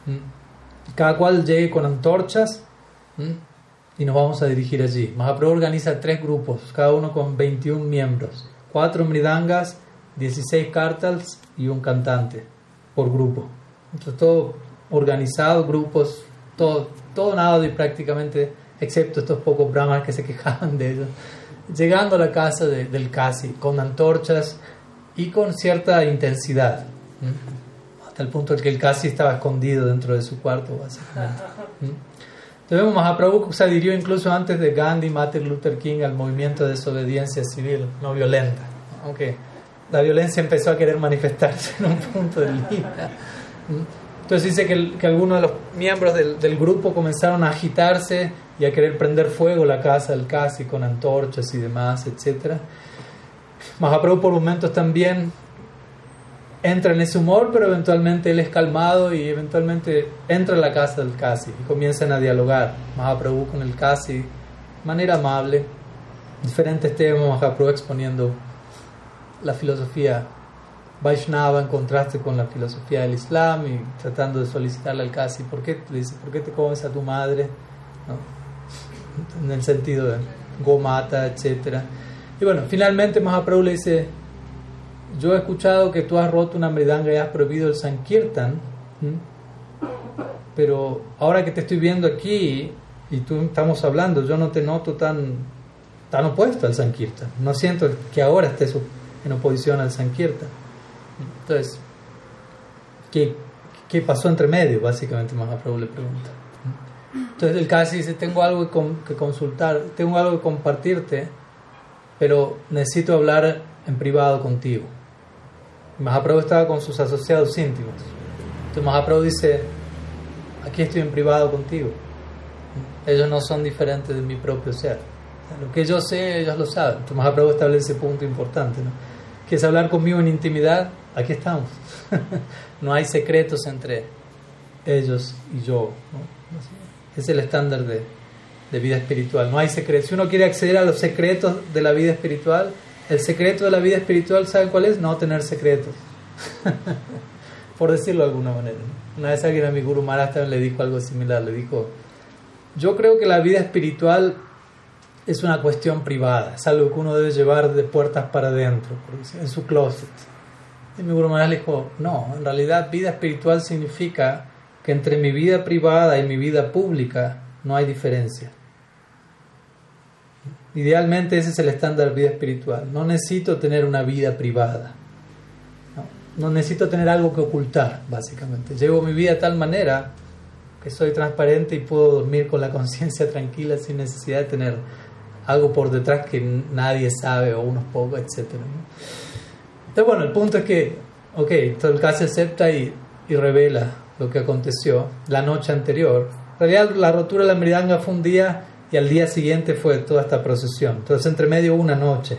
¿Mm? Cada cual llegue con antorchas ¿Mm? y nos vamos a dirigir allí. Mahaprabhu organiza tres grupos, cada uno con 21 miembros, cuatro mridangas, 16 kartals y un cantante por grupo. Entonces todo organizado, grupos, todo, todo nada y prácticamente, excepto estos pocos brahmas que se [LAUGHS] quejaban de ellos, llegando a la casa del Kasi con antorchas y con cierta intensidad. Hasta el punto en que el Kasi estaba escondido dentro de su cuarto, básicamente. Entonces vemos Mahaprabhu se adhirió incluso antes de Gandhi, Martin Luther King al movimiento de desobediencia civil no violenta. Aunque la violencia empezó a querer manifestarse en un punto del día. Entonces dice que, algunos de los miembros del, del, grupo comenzaron a agitarse y a querer prender fuego la casa del casi con antorchas y demás, etc. Mahaprabhu por momentos también entra en ese humor, pero eventualmente él es calmado y eventualmente entra en la casa del casi y comienzan a dialogar Mahaprabhu con el casi de manera amable, diferentes temas, Mahaprabhu exponiendo la filosofía Vaishnava en contraste con la filosofía del Islam y tratando de solicitarle al casi, ¿por qué, le dice, ¿por qué te comes a tu madre? En el sentido de gomata, etc. Y bueno, finalmente Mahaprabhu le dice, yo he escuchado que tú has roto una mridanga y has prohibido el Sankirtan, pero ahora que te estoy viendo aquí y tú estamos hablando, yo no te noto tan, tan opuesto al Sankirtan. No siento que ahora estés en oposición al Sankirtan. Entonces, ¿qué, ¿qué, pasó entre medio? Básicamente Mahaprabhu le pregunta. Entonces el casi dice, tengo algo que consultar, tengo algo que compartirte, pero necesito hablar en privado contigo. Mahaprabhu estaba con sus asociados íntimos. Entonces Mahaprabhu dice, aquí estoy en privado contigo. Ellos no son diferentes de mi propio ser. lo que yo sé, ellos lo saben. Entonces Mahaprabhu establece punto importante. ¿no? ¿Quieres hablar conmigo en intimidad? Aquí estamos. [LAUGHS] no hay secretos entre ellos y yo. Es el estándar de, de vida espiritual. No hay secretos. Si uno quiere acceder a los secretos de la vida espiritual, el secreto de la vida espiritual, ¿saben cuál es? No tener secretos. [LAUGHS] Por decirlo de alguna manera. Una vez alguien a mi Guru Maharaj le dijo algo similar. Le dijo, yo creo que la vida espiritual es una cuestión privada. Es algo que uno debe llevar de puertas para adentro, en su closet. Y mi Guru Maharaj le dijo, no, en realidad vida espiritual significa que entre mi vida privada y mi vida pública no hay diferencia. Idealmente ese es el estándar de vida espiritual. No necesito tener una vida privada. No, necesito tener algo que ocultar, básicamente. Llevo mi vida de tal manera que soy transparente y puedo dormir con la [LAUGHS] conciencia tranquila sin necesidad de tener algo por detrás que nadie sabe o unos pocos, etc. Entonces, bueno, el punto es que, ok, casi acepta y, revela lo que aconteció la noche anterior. En realidad, la rotura de la meridanga fue un día y al día siguiente fue toda esta procesión. Entonces entre medio una noche.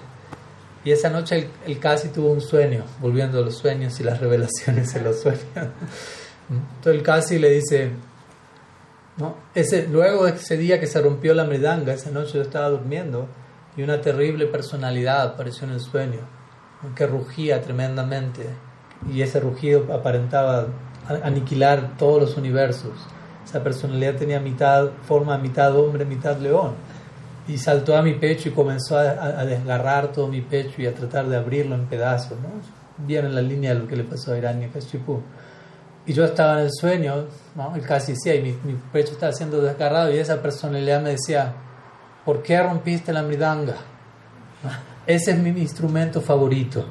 Y esa noche el, casi tuvo un sueño, volviendo a los sueños y las revelaciones en los sueños. [LAUGHS] Entonces el casi le dice, ¿no? ese, luego de ese día que se rompió la medanga, esa noche yo estaba durmiendo y una terrible personalidad apareció en el sueño, que rugía tremendamente y ese rugido aparentaba aniquilar todos los universos. Esa personalidad tenía mitad forma, mitad hombre, mitad león. Y saltó a mi pecho y comenzó a, desgarrar todo mi pecho y a tratar de abrirlo en pedazos. ¿no? Bien en la línea de lo que le pasó a Kashipu. Y yo estaba en el sueño, ¿no? él casi decía, y mi, mi, pecho estaba siendo desgarrado, y esa personalidad me decía, ¿por qué rompiste la mridanga? [LAUGHS] Ese es mi instrumento favorito.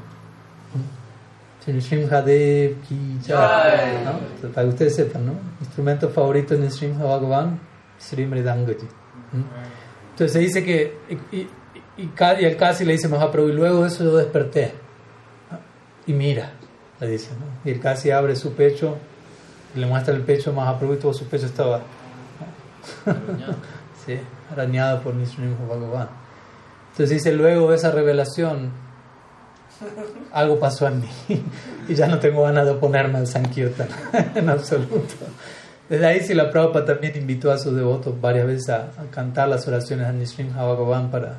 Nrsimhadev ki jai. ¿no? Para que ustedes sepan, ¿no? Instrumento favorito de Nrsimha Bhagavan, Sri Mridangaji. Entonces se dice que, y, y, y, el casi le dice Mahaprabhu, y luego de eso yo desperté. Y mira, le dice, ¿no? Y el casi abre su pecho, y le muestra el pecho a y todo su pecho estaba [LAUGHS] sí, arañado por Nrsimha Bhagavan. Entonces dice, luego de esa revelación, algo pasó en mí [LAUGHS] y ya no tengo ganas de oponerme al Sankirtan [LAUGHS] en absoluto. Desde ahí la Prabhupada también invitó a sus devotos varias veces a, cantar las oraciones de Nishrim Bhagavan para,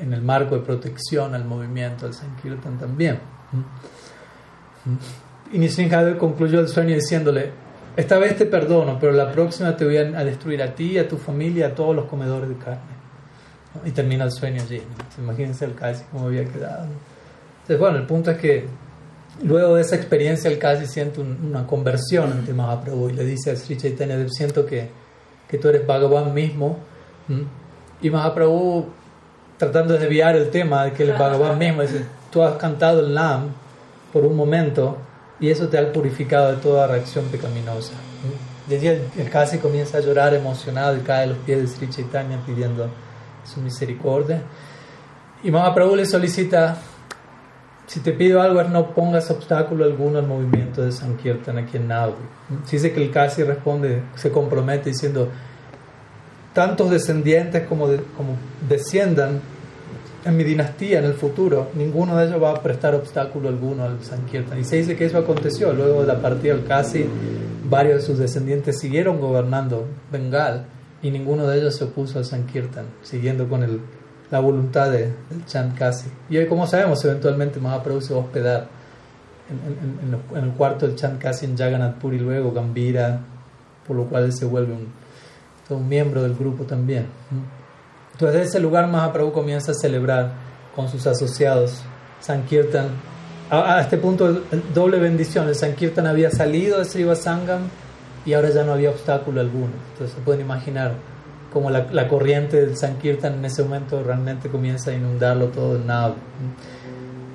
en el marco de protección al movimiento del Sankirtan también. Y Nishrim concluyó el sueño diciéndole, esta vez te perdono, pero la próxima te voy a destruir a ti, a tu familia, a todos los comedores de carne. Y termina el sueño allí. Imagínense el casi cómo había quedado. Entonces, bueno, el punto es que Luego de esa experiencia, él casi siente una conversión ante Mahaprabhu y le dice a Sri Chaitanya, siento que, que tú eres Bhagavan mismo. Y Mahaprabhu, tratando de desviar el tema de que él es [LAUGHS] Bhagavan mismo, dice, tú has cantado el Nam por un momento y eso te ha purificado de toda reacción pecaminosa. Y allí el, casi comienza a llorar emocionado y cae a los pies de Sri Chaitanya pidiendo su misericordia. Y Mahaprabhu le solicita si te pido algo no pongas obstáculo alguno al movimiento de Sankirtan aquí en. Si dice que el Kasi responde, se compromete diciendo, tantos descendientes como, como desciendan en mi dinastía en el futuro, ninguno de ellos va a prestar obstáculo alguno al Sankirtan. Y se dice que eso aconteció. Luego de la partida del Kasi, varios de sus descendientes siguieron gobernando Bengal y ninguno de ellos se opuso al Sankirtan, siguiendo con la voluntad de, del Chant Kasi. Y hoy, como sabemos, eventualmente Mahaprabhu se va a hospedar en, el cuarto del Chant Kasi en Jagannath Puri, luego Gambira, por lo cual él se vuelve un miembro del grupo también. Entonces, de ese lugar Mahaprabhu comienza a celebrar con sus asociados Sankirtan. A, a este punto, doble bendición. El Sankirtan había salido de Srivasangam y ahora ya no había obstáculo alguno. Entonces, se pueden imaginar como la, la, corriente del Sankirtan en ese momento realmente comienza a inundarlo todo el Nav.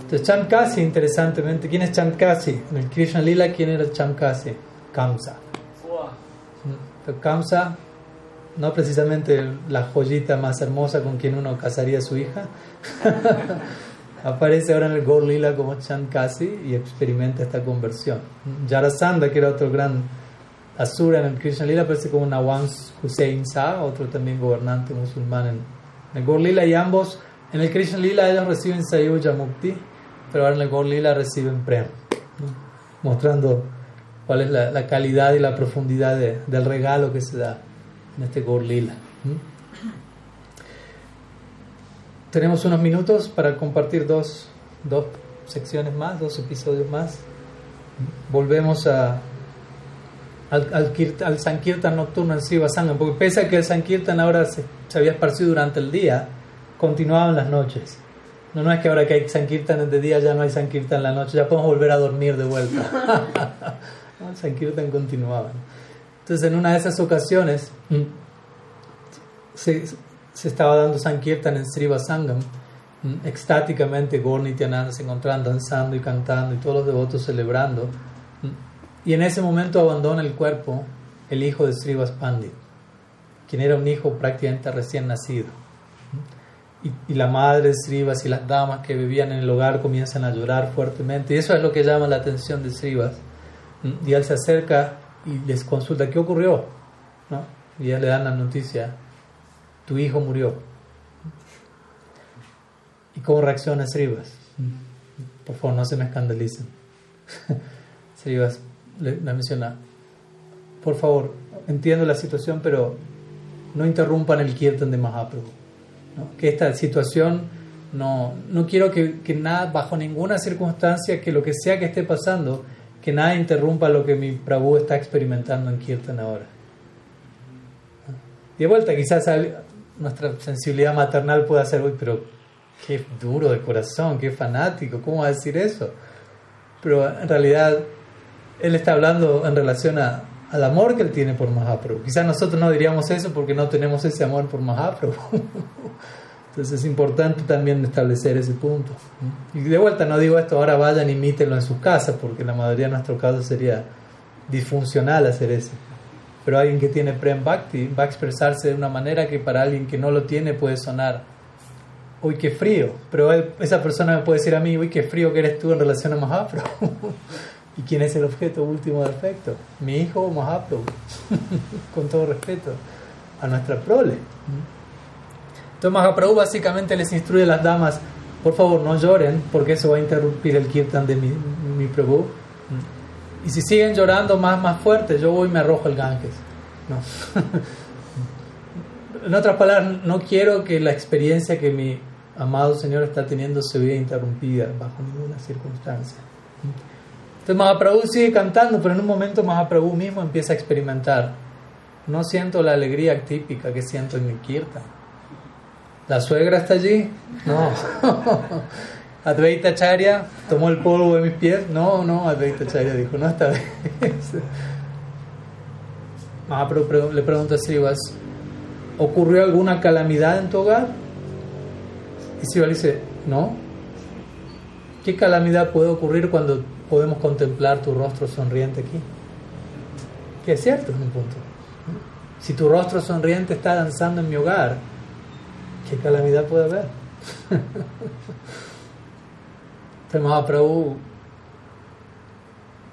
Entonces Chamkasi, interesantemente, ¿quién es Chamkasi? En el Krishna Lila, ¿quién era Chamkasi? Kamsa. Kamsa, no precisamente la joyita más hermosa con quien uno casaría a su hija, [LAUGHS] aparece ahora en el Gaur Lila como Chamkasi y experimenta esta conversión. Yarasanda, que era otro gran Asura en el Krishna Lila aparece como Nawaz Hussein Sa, otro también gobernante musulmán en, el Gaur Lila, y ambos en el Krishna Lila ellos reciben Sayuja Mukti, pero ahora en el Gaur Lila reciben Prem, mostrando cuál es la, calidad y la profundidad del regalo que se da en este Gaur Lila. Tenemos unos minutos para compartir dos, dos secciones más, dos episodios más. Volvemos a al, al, al Sankirtan nocturno en Srivasangam, porque pese a que el Sankirtan ahora se, había esparcido durante el día, continuaba en las noches. No, no es que ahora que hay Sankirtan de día ya no hay Sankirtan en la noche, ya podemos volver a dormir de vuelta. [LAUGHS] el Sankirtan continuaba. Entonces, en una de esas ocasiones, mm, se, se estaba dando Sankirtan en Srivasangam, mm, extáticamente Gorni y se encontraban danzando y cantando y todos los devotos celebrando. Y en ese momento abandona el cuerpo el hijo de Srivas Pandit, quien era un hijo prácticamente recién nacido. Y, la madre de Srivas y las damas que vivían en el hogar comienzan a llorar fuertemente. Y eso es lo que llama la atención de Srivas. Y él se acerca y les consulta, ¿qué ocurrió? ¿No? Y ya le dan la noticia, tu hijo murió. ¿Y cómo reacciona Srivas? Por favor, no se me escandalicen. [LAUGHS] Srivas le, menciona, por favor, entiendo la situación, pero no interrumpan el kirtan de Mahaprabhu. Que esta situación, no, no quiero que, que, nada, bajo ninguna circunstancia, que lo que sea que esté pasando, que nada interrumpa lo que mi Prabhu está experimentando en kirtan ahora. De vuelta, quizás nuestra sensibilidad maternal pueda ser, uy, pero qué duro de corazón, qué fanático, ¿cómo va a decir eso? Pero en realidad él está hablando en relación a, al amor que él tiene por Mahaprabhu. Quizás nosotros no diríamos eso porque no tenemos ese amor por Mahaprabhu. [LAUGHS] Entonces es importante también establecer ese punto. Y de vuelta no digo esto, ahora vayan imítenlo en sus casas, porque la mayoría de nuestros casos sería disfuncional hacer eso. Pero alguien que tiene Prem Bhakti va a expresarse de una manera que para alguien que no lo tiene puede sonar, uy, qué frío. Pero esa persona me puede decir a mí, uy, qué frío que eres tú en relación a Mahaprabhu. [LAUGHS] ¿Y quién es el objeto último del afecto? Mi hijo Mahaprabhu, [LAUGHS] con todo respeto a nuestra prole. Entonces Mahaprabhu básicamente les instruye a las damas, por favor no lloren porque eso va a interrumpir el kirtan de mi, mi Prabhu. Y si siguen llorando más, más fuerte, yo voy y me arrojo el Ganges. No. [LAUGHS] en otras palabras, no quiero que la experiencia que mi amado Señor está teniendo se vea interrumpida bajo ninguna circunstancia. Entonces Mahaprabhu sigue cantando, pero en un momento Mahaprabhu mismo empieza a experimentar. No siento la alegría típica que siento en mi kirtan. ¿La suegra está allí? No. [LAUGHS] Advaita Charya tomó el polvo de mis pies. No, no, Advaita Charya dijo, no esta [LAUGHS] vez. Mahaprabhu le pregunta a Srivas, ¿ocurrió alguna calamidad en tu hogar? Y Srivas dice, no. ¿Qué calamidad puede ocurrir cuando podemos contemplar tu rostro sonriente aquí? Que es cierto, es un punto. Si tu rostro sonriente está danzando en mi hogar, ¿qué calamidad puede haber? Entonces Mahaprabhu,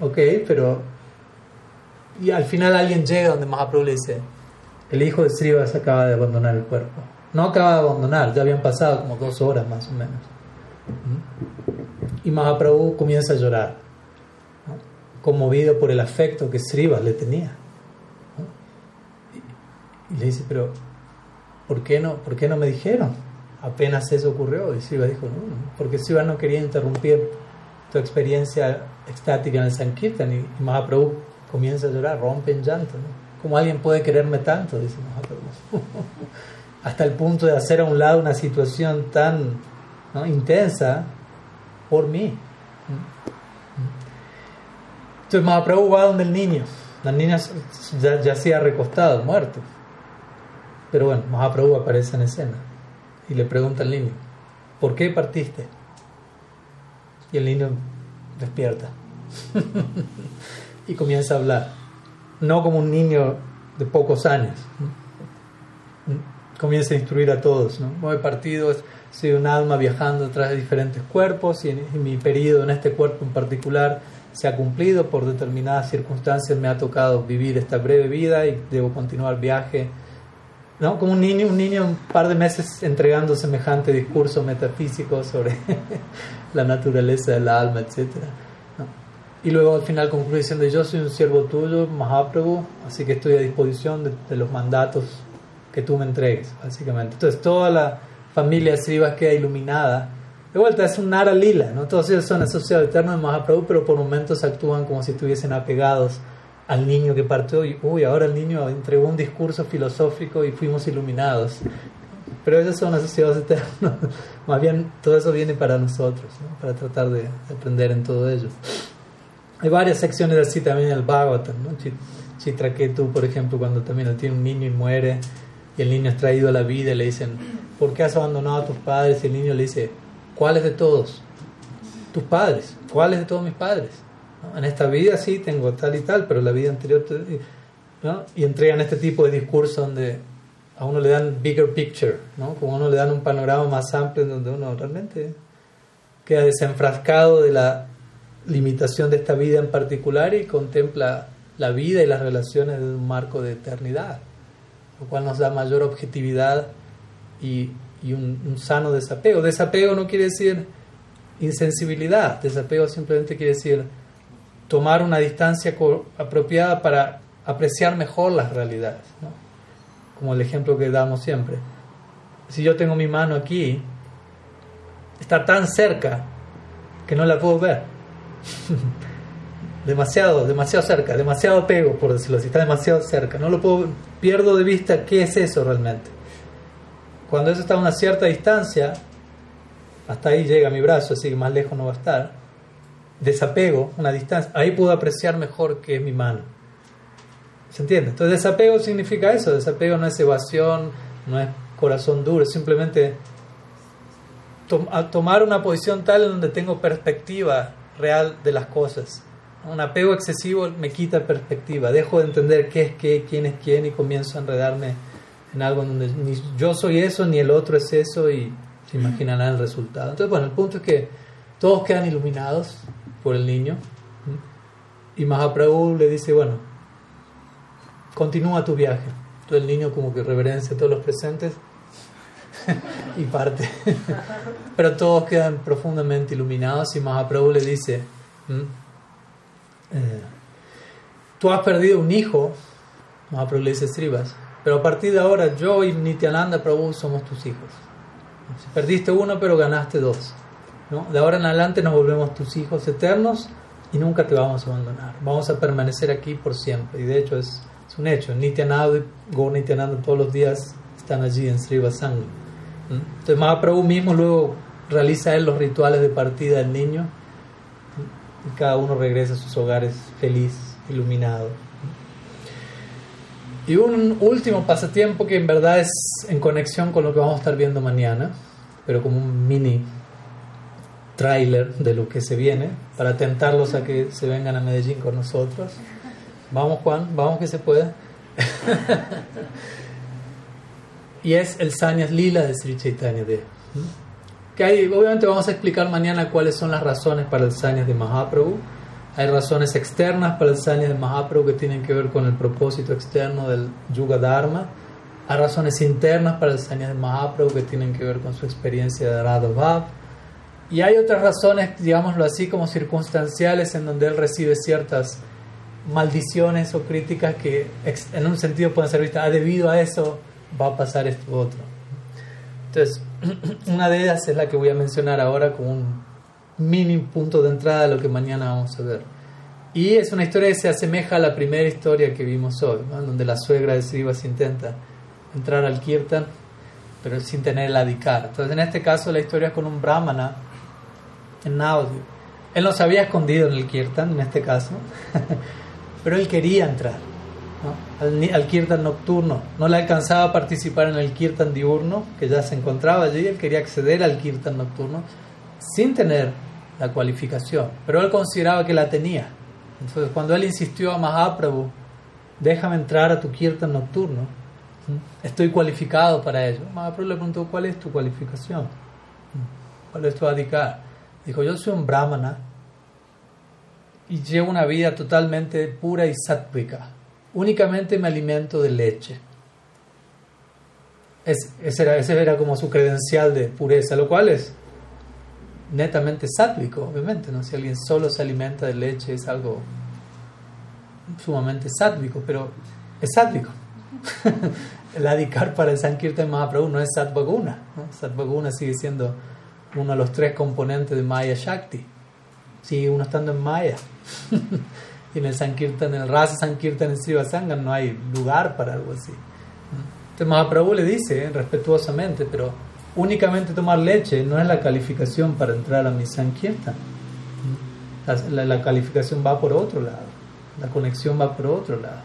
ok, pero... Y al final alguien llega donde Mahaprabhu le dice, el hijo de Srivas acaba de abandonar el cuerpo. No acaba de abandonar, ya habían pasado como dos horas más o menos. Y Mahaprabhu comienza a llorar, conmovido por el afecto que Srivas le tenía. Y le dice, pero ¿por qué no, ¿por qué no me dijeron? Apenas eso ocurrió. Y Siva dijo, no, porque Siva no quería interrumpir tu experiencia extática en el Sankirtan. Y, Mahaprabhu comienza a llorar, rompe en llanto. ¿no? ¿Cómo alguien puede quererme tanto? Dice Mahaprabhu. [LAUGHS] Hasta el punto de hacer a un lado una situación tan intensa por mí. Entonces Mahaprabhu va donde el niño. La niña ya yacía recostado, muerto. Pero bueno, Mahaprabhu aparece en escena y le pregunta al niño, ¿por qué partiste? Y el niño despierta [LAUGHS] y comienza a hablar, no como un niño de pocos años. Comienza a instruir a todos. ¿no? he partido, soy un alma viajando de diferentes cuerpos y, mi periodo en este cuerpo en particular se ha cumplido por determinadas circunstancias, me ha tocado vivir esta breve vida y debo continuar viaje ¿no? Como un niño, un niño un par de meses entregando semejante discurso metafísico sobre [LAUGHS] la naturaleza del alma, etc. Y luego al final concluye diciendo, yo soy un siervo tuyo, Mahaprabhu, así que estoy a disposición de, los mandatos que tú me entregues, básicamente. Entonces toda la familia Srivas queda iluminada. De vuelta, es un Nara Lila, ¿no? Todos ellos son asociados eternos de Mahaprabhu, pero por momentos actúan como si estuviesen apegados al niño que partió y, uy, ahora el niño entregó un discurso filosófico y fuimos iluminados. Pero ellos son asociados eternos. [LAUGHS] Más bien, todo eso viene para nosotros, para tratar de aprender en todo ello. Hay varias secciones así también en el Bhagavatam, ¿no? Chitraketu, por ejemplo, cuando también tiene un niño y muere, y el niño es traído a la vida y le dicen, ¿por qué has abandonado a tus padres? Y el niño le dice, ¿cuáles de todos? Tus padres. ¿Cuáles de todos mis padres? En esta vida sí tengo tal y tal, pero la vida anterior... ¿no? Y entregan este tipo de discurso donde a uno le dan bigger picture, ¿no? como a uno le dan un panorama más amplio en donde uno realmente queda desenfrascado de la limitación de esta vida en particular y contempla la vida y las relaciones de un marco de eternidad, lo cual nos da mayor objetividad y, y un, un, sano desapego. Desapego no quiere decir insensibilidad, desapego simplemente quiere decir tomar una distancia apropiada para apreciar mejor las realidades, ¿no? como el ejemplo que damos siempre. Si yo tengo mi mano aquí, está tan cerca que no la puedo ver. [LAUGHS] demasiado, demasiado cerca, demasiado apego, por decirlo así, está demasiado cerca. No lo puedo, pierdo de vista qué es eso realmente. Cuando eso está a una cierta distancia, hasta ahí llega mi brazo, así que más lejos no va a estar desapego, una distancia, ahí puedo apreciar mejor que es mi mano. ¿Se entiende? Entonces desapego significa eso, desapego no es evasión, no es corazón duro, es simplemente tomar una posición tal en donde tengo perspectiva real de las cosas. Un apego excesivo me quita perspectiva, dejo de entender qué es qué, quién es quién y comienzo a enredarme en algo en donde ni yo soy eso, ni el otro es eso y se imaginarán el resultado. Entonces, bueno, el punto es que todos quedan iluminados por el niño. Y Mahaprabhu le dice, bueno, continúa tu viaje. El niño como que reverencia a todos los presentes [LAUGHS] y parte. [LAUGHS] Pero todos quedan profundamente iluminados y Mahaprabhu le dice, eh, tú has perdido un hijo, Mahaprabhu le dice Srivas, pero a partir de ahora yo y Nityananda Prabhu somos tus hijos. Perdiste uno, pero ganaste dos. ¿No? De ahora en adelante nos volvemos tus hijos eternos y nunca te vamos a abandonar. Vamos a permanecer aquí por siempre. Y de hecho es, es un hecho. Nityananda y Gaur Nityananda todos los días están allí en Sri Vasanga. Entonces Mahaprabhu mismo luego realiza él los rituales de partida del niño y cada uno regresa a sus hogares feliz, iluminado. Y un último pasatiempo que en verdad es en conexión con lo que vamos a estar viendo mañana, pero como un mini trailer de lo que se viene, para tentarlos a que se vengan a Medellín con nosotros. Vamos Juan, vamos que se pueda. [LAUGHS] y es el Sanyas Lila de Sri Chaitanya Dev. Que hay, obviamente vamos a explicar mañana cuáles son las razones para el Sanyas de Mahaprabhu hay razones externas para el sanya de Mahaprabhu que tienen que ver con el propósito externo del Yuga Dharma. Hay razones internas para el sanya de Mahaprabhu que tienen que ver con su experiencia de Radha. Y hay otras razones, digámoslo así, como circunstanciales en donde él recibe ciertas maldiciones o críticas que en un sentido pueden ser vistas, ah, debido a eso va a pasar esto otro. Entonces, [CLEARS THROAT] una de ellas es la que voy a mencionar ahora como un mini punto de entrada a lo que mañana vamos a ver. Y es una historia que se asemeja a la primera historia que vimos hoy, donde la suegra de Srivas intenta entrar al kirtan, pero sin tener el adhikar. Entonces, en este caso, la historia es con un brahmana en audio. Él no se había escondido en el kirtan, en este caso, [LAUGHS] pero él quería entrar al, al, kirtan nocturno. No le alcanzaba a participar en el kirtan diurno, que ya se encontraba allí. Él quería acceder al kirtan nocturno sin tener la cualificación, pero él consideraba que la tenía. Entonces, cuando él insistió a Mahaprabhu, déjame entrar a tu kirtan nocturno, estoy cualificado para ello. Mahaprabhu le preguntó, ¿cuál es tu cualificación? ¿Cuál es tu adhikar? Dijo, yo soy un brahmana y llevo una vida totalmente pura y sáttvica. Únicamente me alimento de leche. ese, era, ese era como su credencial de pureza, lo cual es netamente sátvico, obviamente, ¿no? Si alguien solo se alimenta de leche es algo sumamente sátvico, pero es sátvico. [LAUGHS] el adhikar para el Sankirtan Mahaprabhu no es Satvaguna. ¿no? Satvaguna sigue siendo uno de los tres componentes de Maya Shakti. Sigue uno estando en Maya. [LAUGHS] y en el Sankirtan, en el Rasa Sankirtan en Srivasanga no hay lugar para algo así. Entonces Mahaprabhu le dice, ¿eh? respetuosamente, pero únicamente tomar leche no es la calificación para entrar a mi Sankirtan. La, la, calificación va por otro lado, la conexión va por otro lado.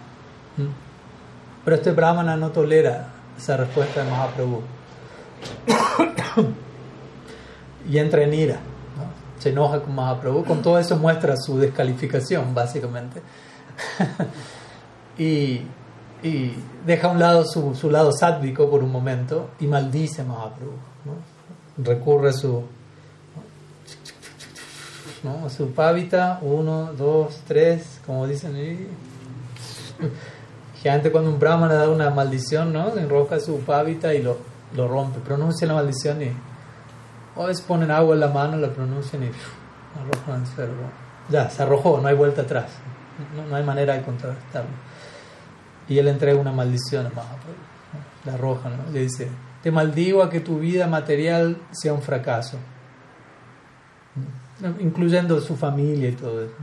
Pero este Brahmana no tolera esa respuesta de Mahaprabhu. Y entra en ira, se enoja con Mahaprabhu, con todo eso muestra su descalificación, básicamente. [LAUGHS] y y deja a un lado su, su lado sádvico por un momento y maldice a Mahaprabhu. ¿no? Recurre a su, ¿no? su pávita, uno, dos, tres, como dicen ahí. Gente cuando un brahmana da una maldición, ¿no? enroja su pávita y lo, lo rompe, pronuncia la maldición y o es ponen agua en la mano, la pronuncian y arrojan al suelo. Ya, se arrojó, no hay vuelta atrás, no, no hay manera de contrarrestarlo. Y él entrega una maldición a Mahaprabhu, la roja, ¿no? le dice, te maldigo a que tu vida material sea un fracaso, incluyendo su familia y todo eso.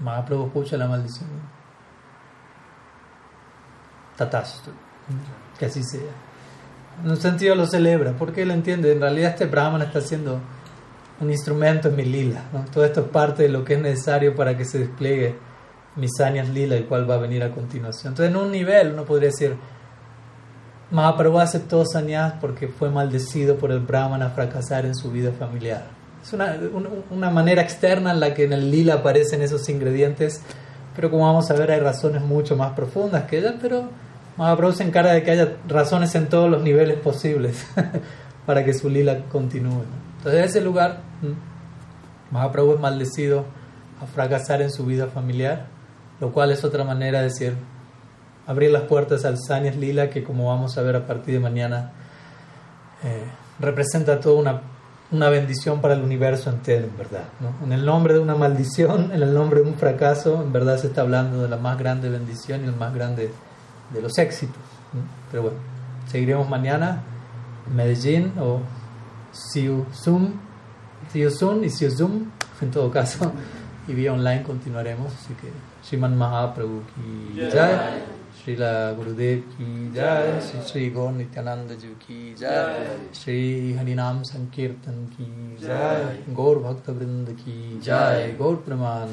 Mahaprabhu escucha la maldición. Tatastu, que así sea. En un sentido lo celebra, porque él entiende, en realidad este Brahman está haciendo un instrumento en mi lila. ¿no? Todo esto es parte de lo que es necesario para que se despliegue Misanias Lila, el cual va a venir a continuación. Entonces, en un nivel, uno podría decir, Mahaprabhu aceptó sanyas porque fue maldecido por el Brahman a fracasar en su vida familiar. Es una, una, manera externa en la que en el lila aparecen esos ingredientes, pero como vamos a ver, hay razones mucho más profundas que ellas, pero Mahaprabhu se encarga de que haya razones en todos los niveles posibles [LAUGHS] para que su lila continúe. Entonces, en ese lugar, Mahaprabhu es maldecido a fracasar en su vida familiar lo cual es otra manera de decir abrir las puertas al Sanyas Lila que como vamos a ver a partir de mañana eh, representa toda una, una bendición para el universo entero, en verdad. ¿no? En el nombre de una maldición, en el nombre de un fracaso, en verdad se está hablando de la más grande bendición y el más grande de los éxitos. Pero bueno, seguiremos mañana Medellín o Siu Zoom, Siu Zoom y Siu Zoom, en todo caso, y vía online continuaremos. Así que Sriman Mahaprabhu ki jai, Srila Gurudev ki jai, Sri Sri Gaur Nityananda Ji ki jai, Sri Harinam Sankirtan ki jai, Gaur Bhakta Vrinda ki jai, Gaur Praman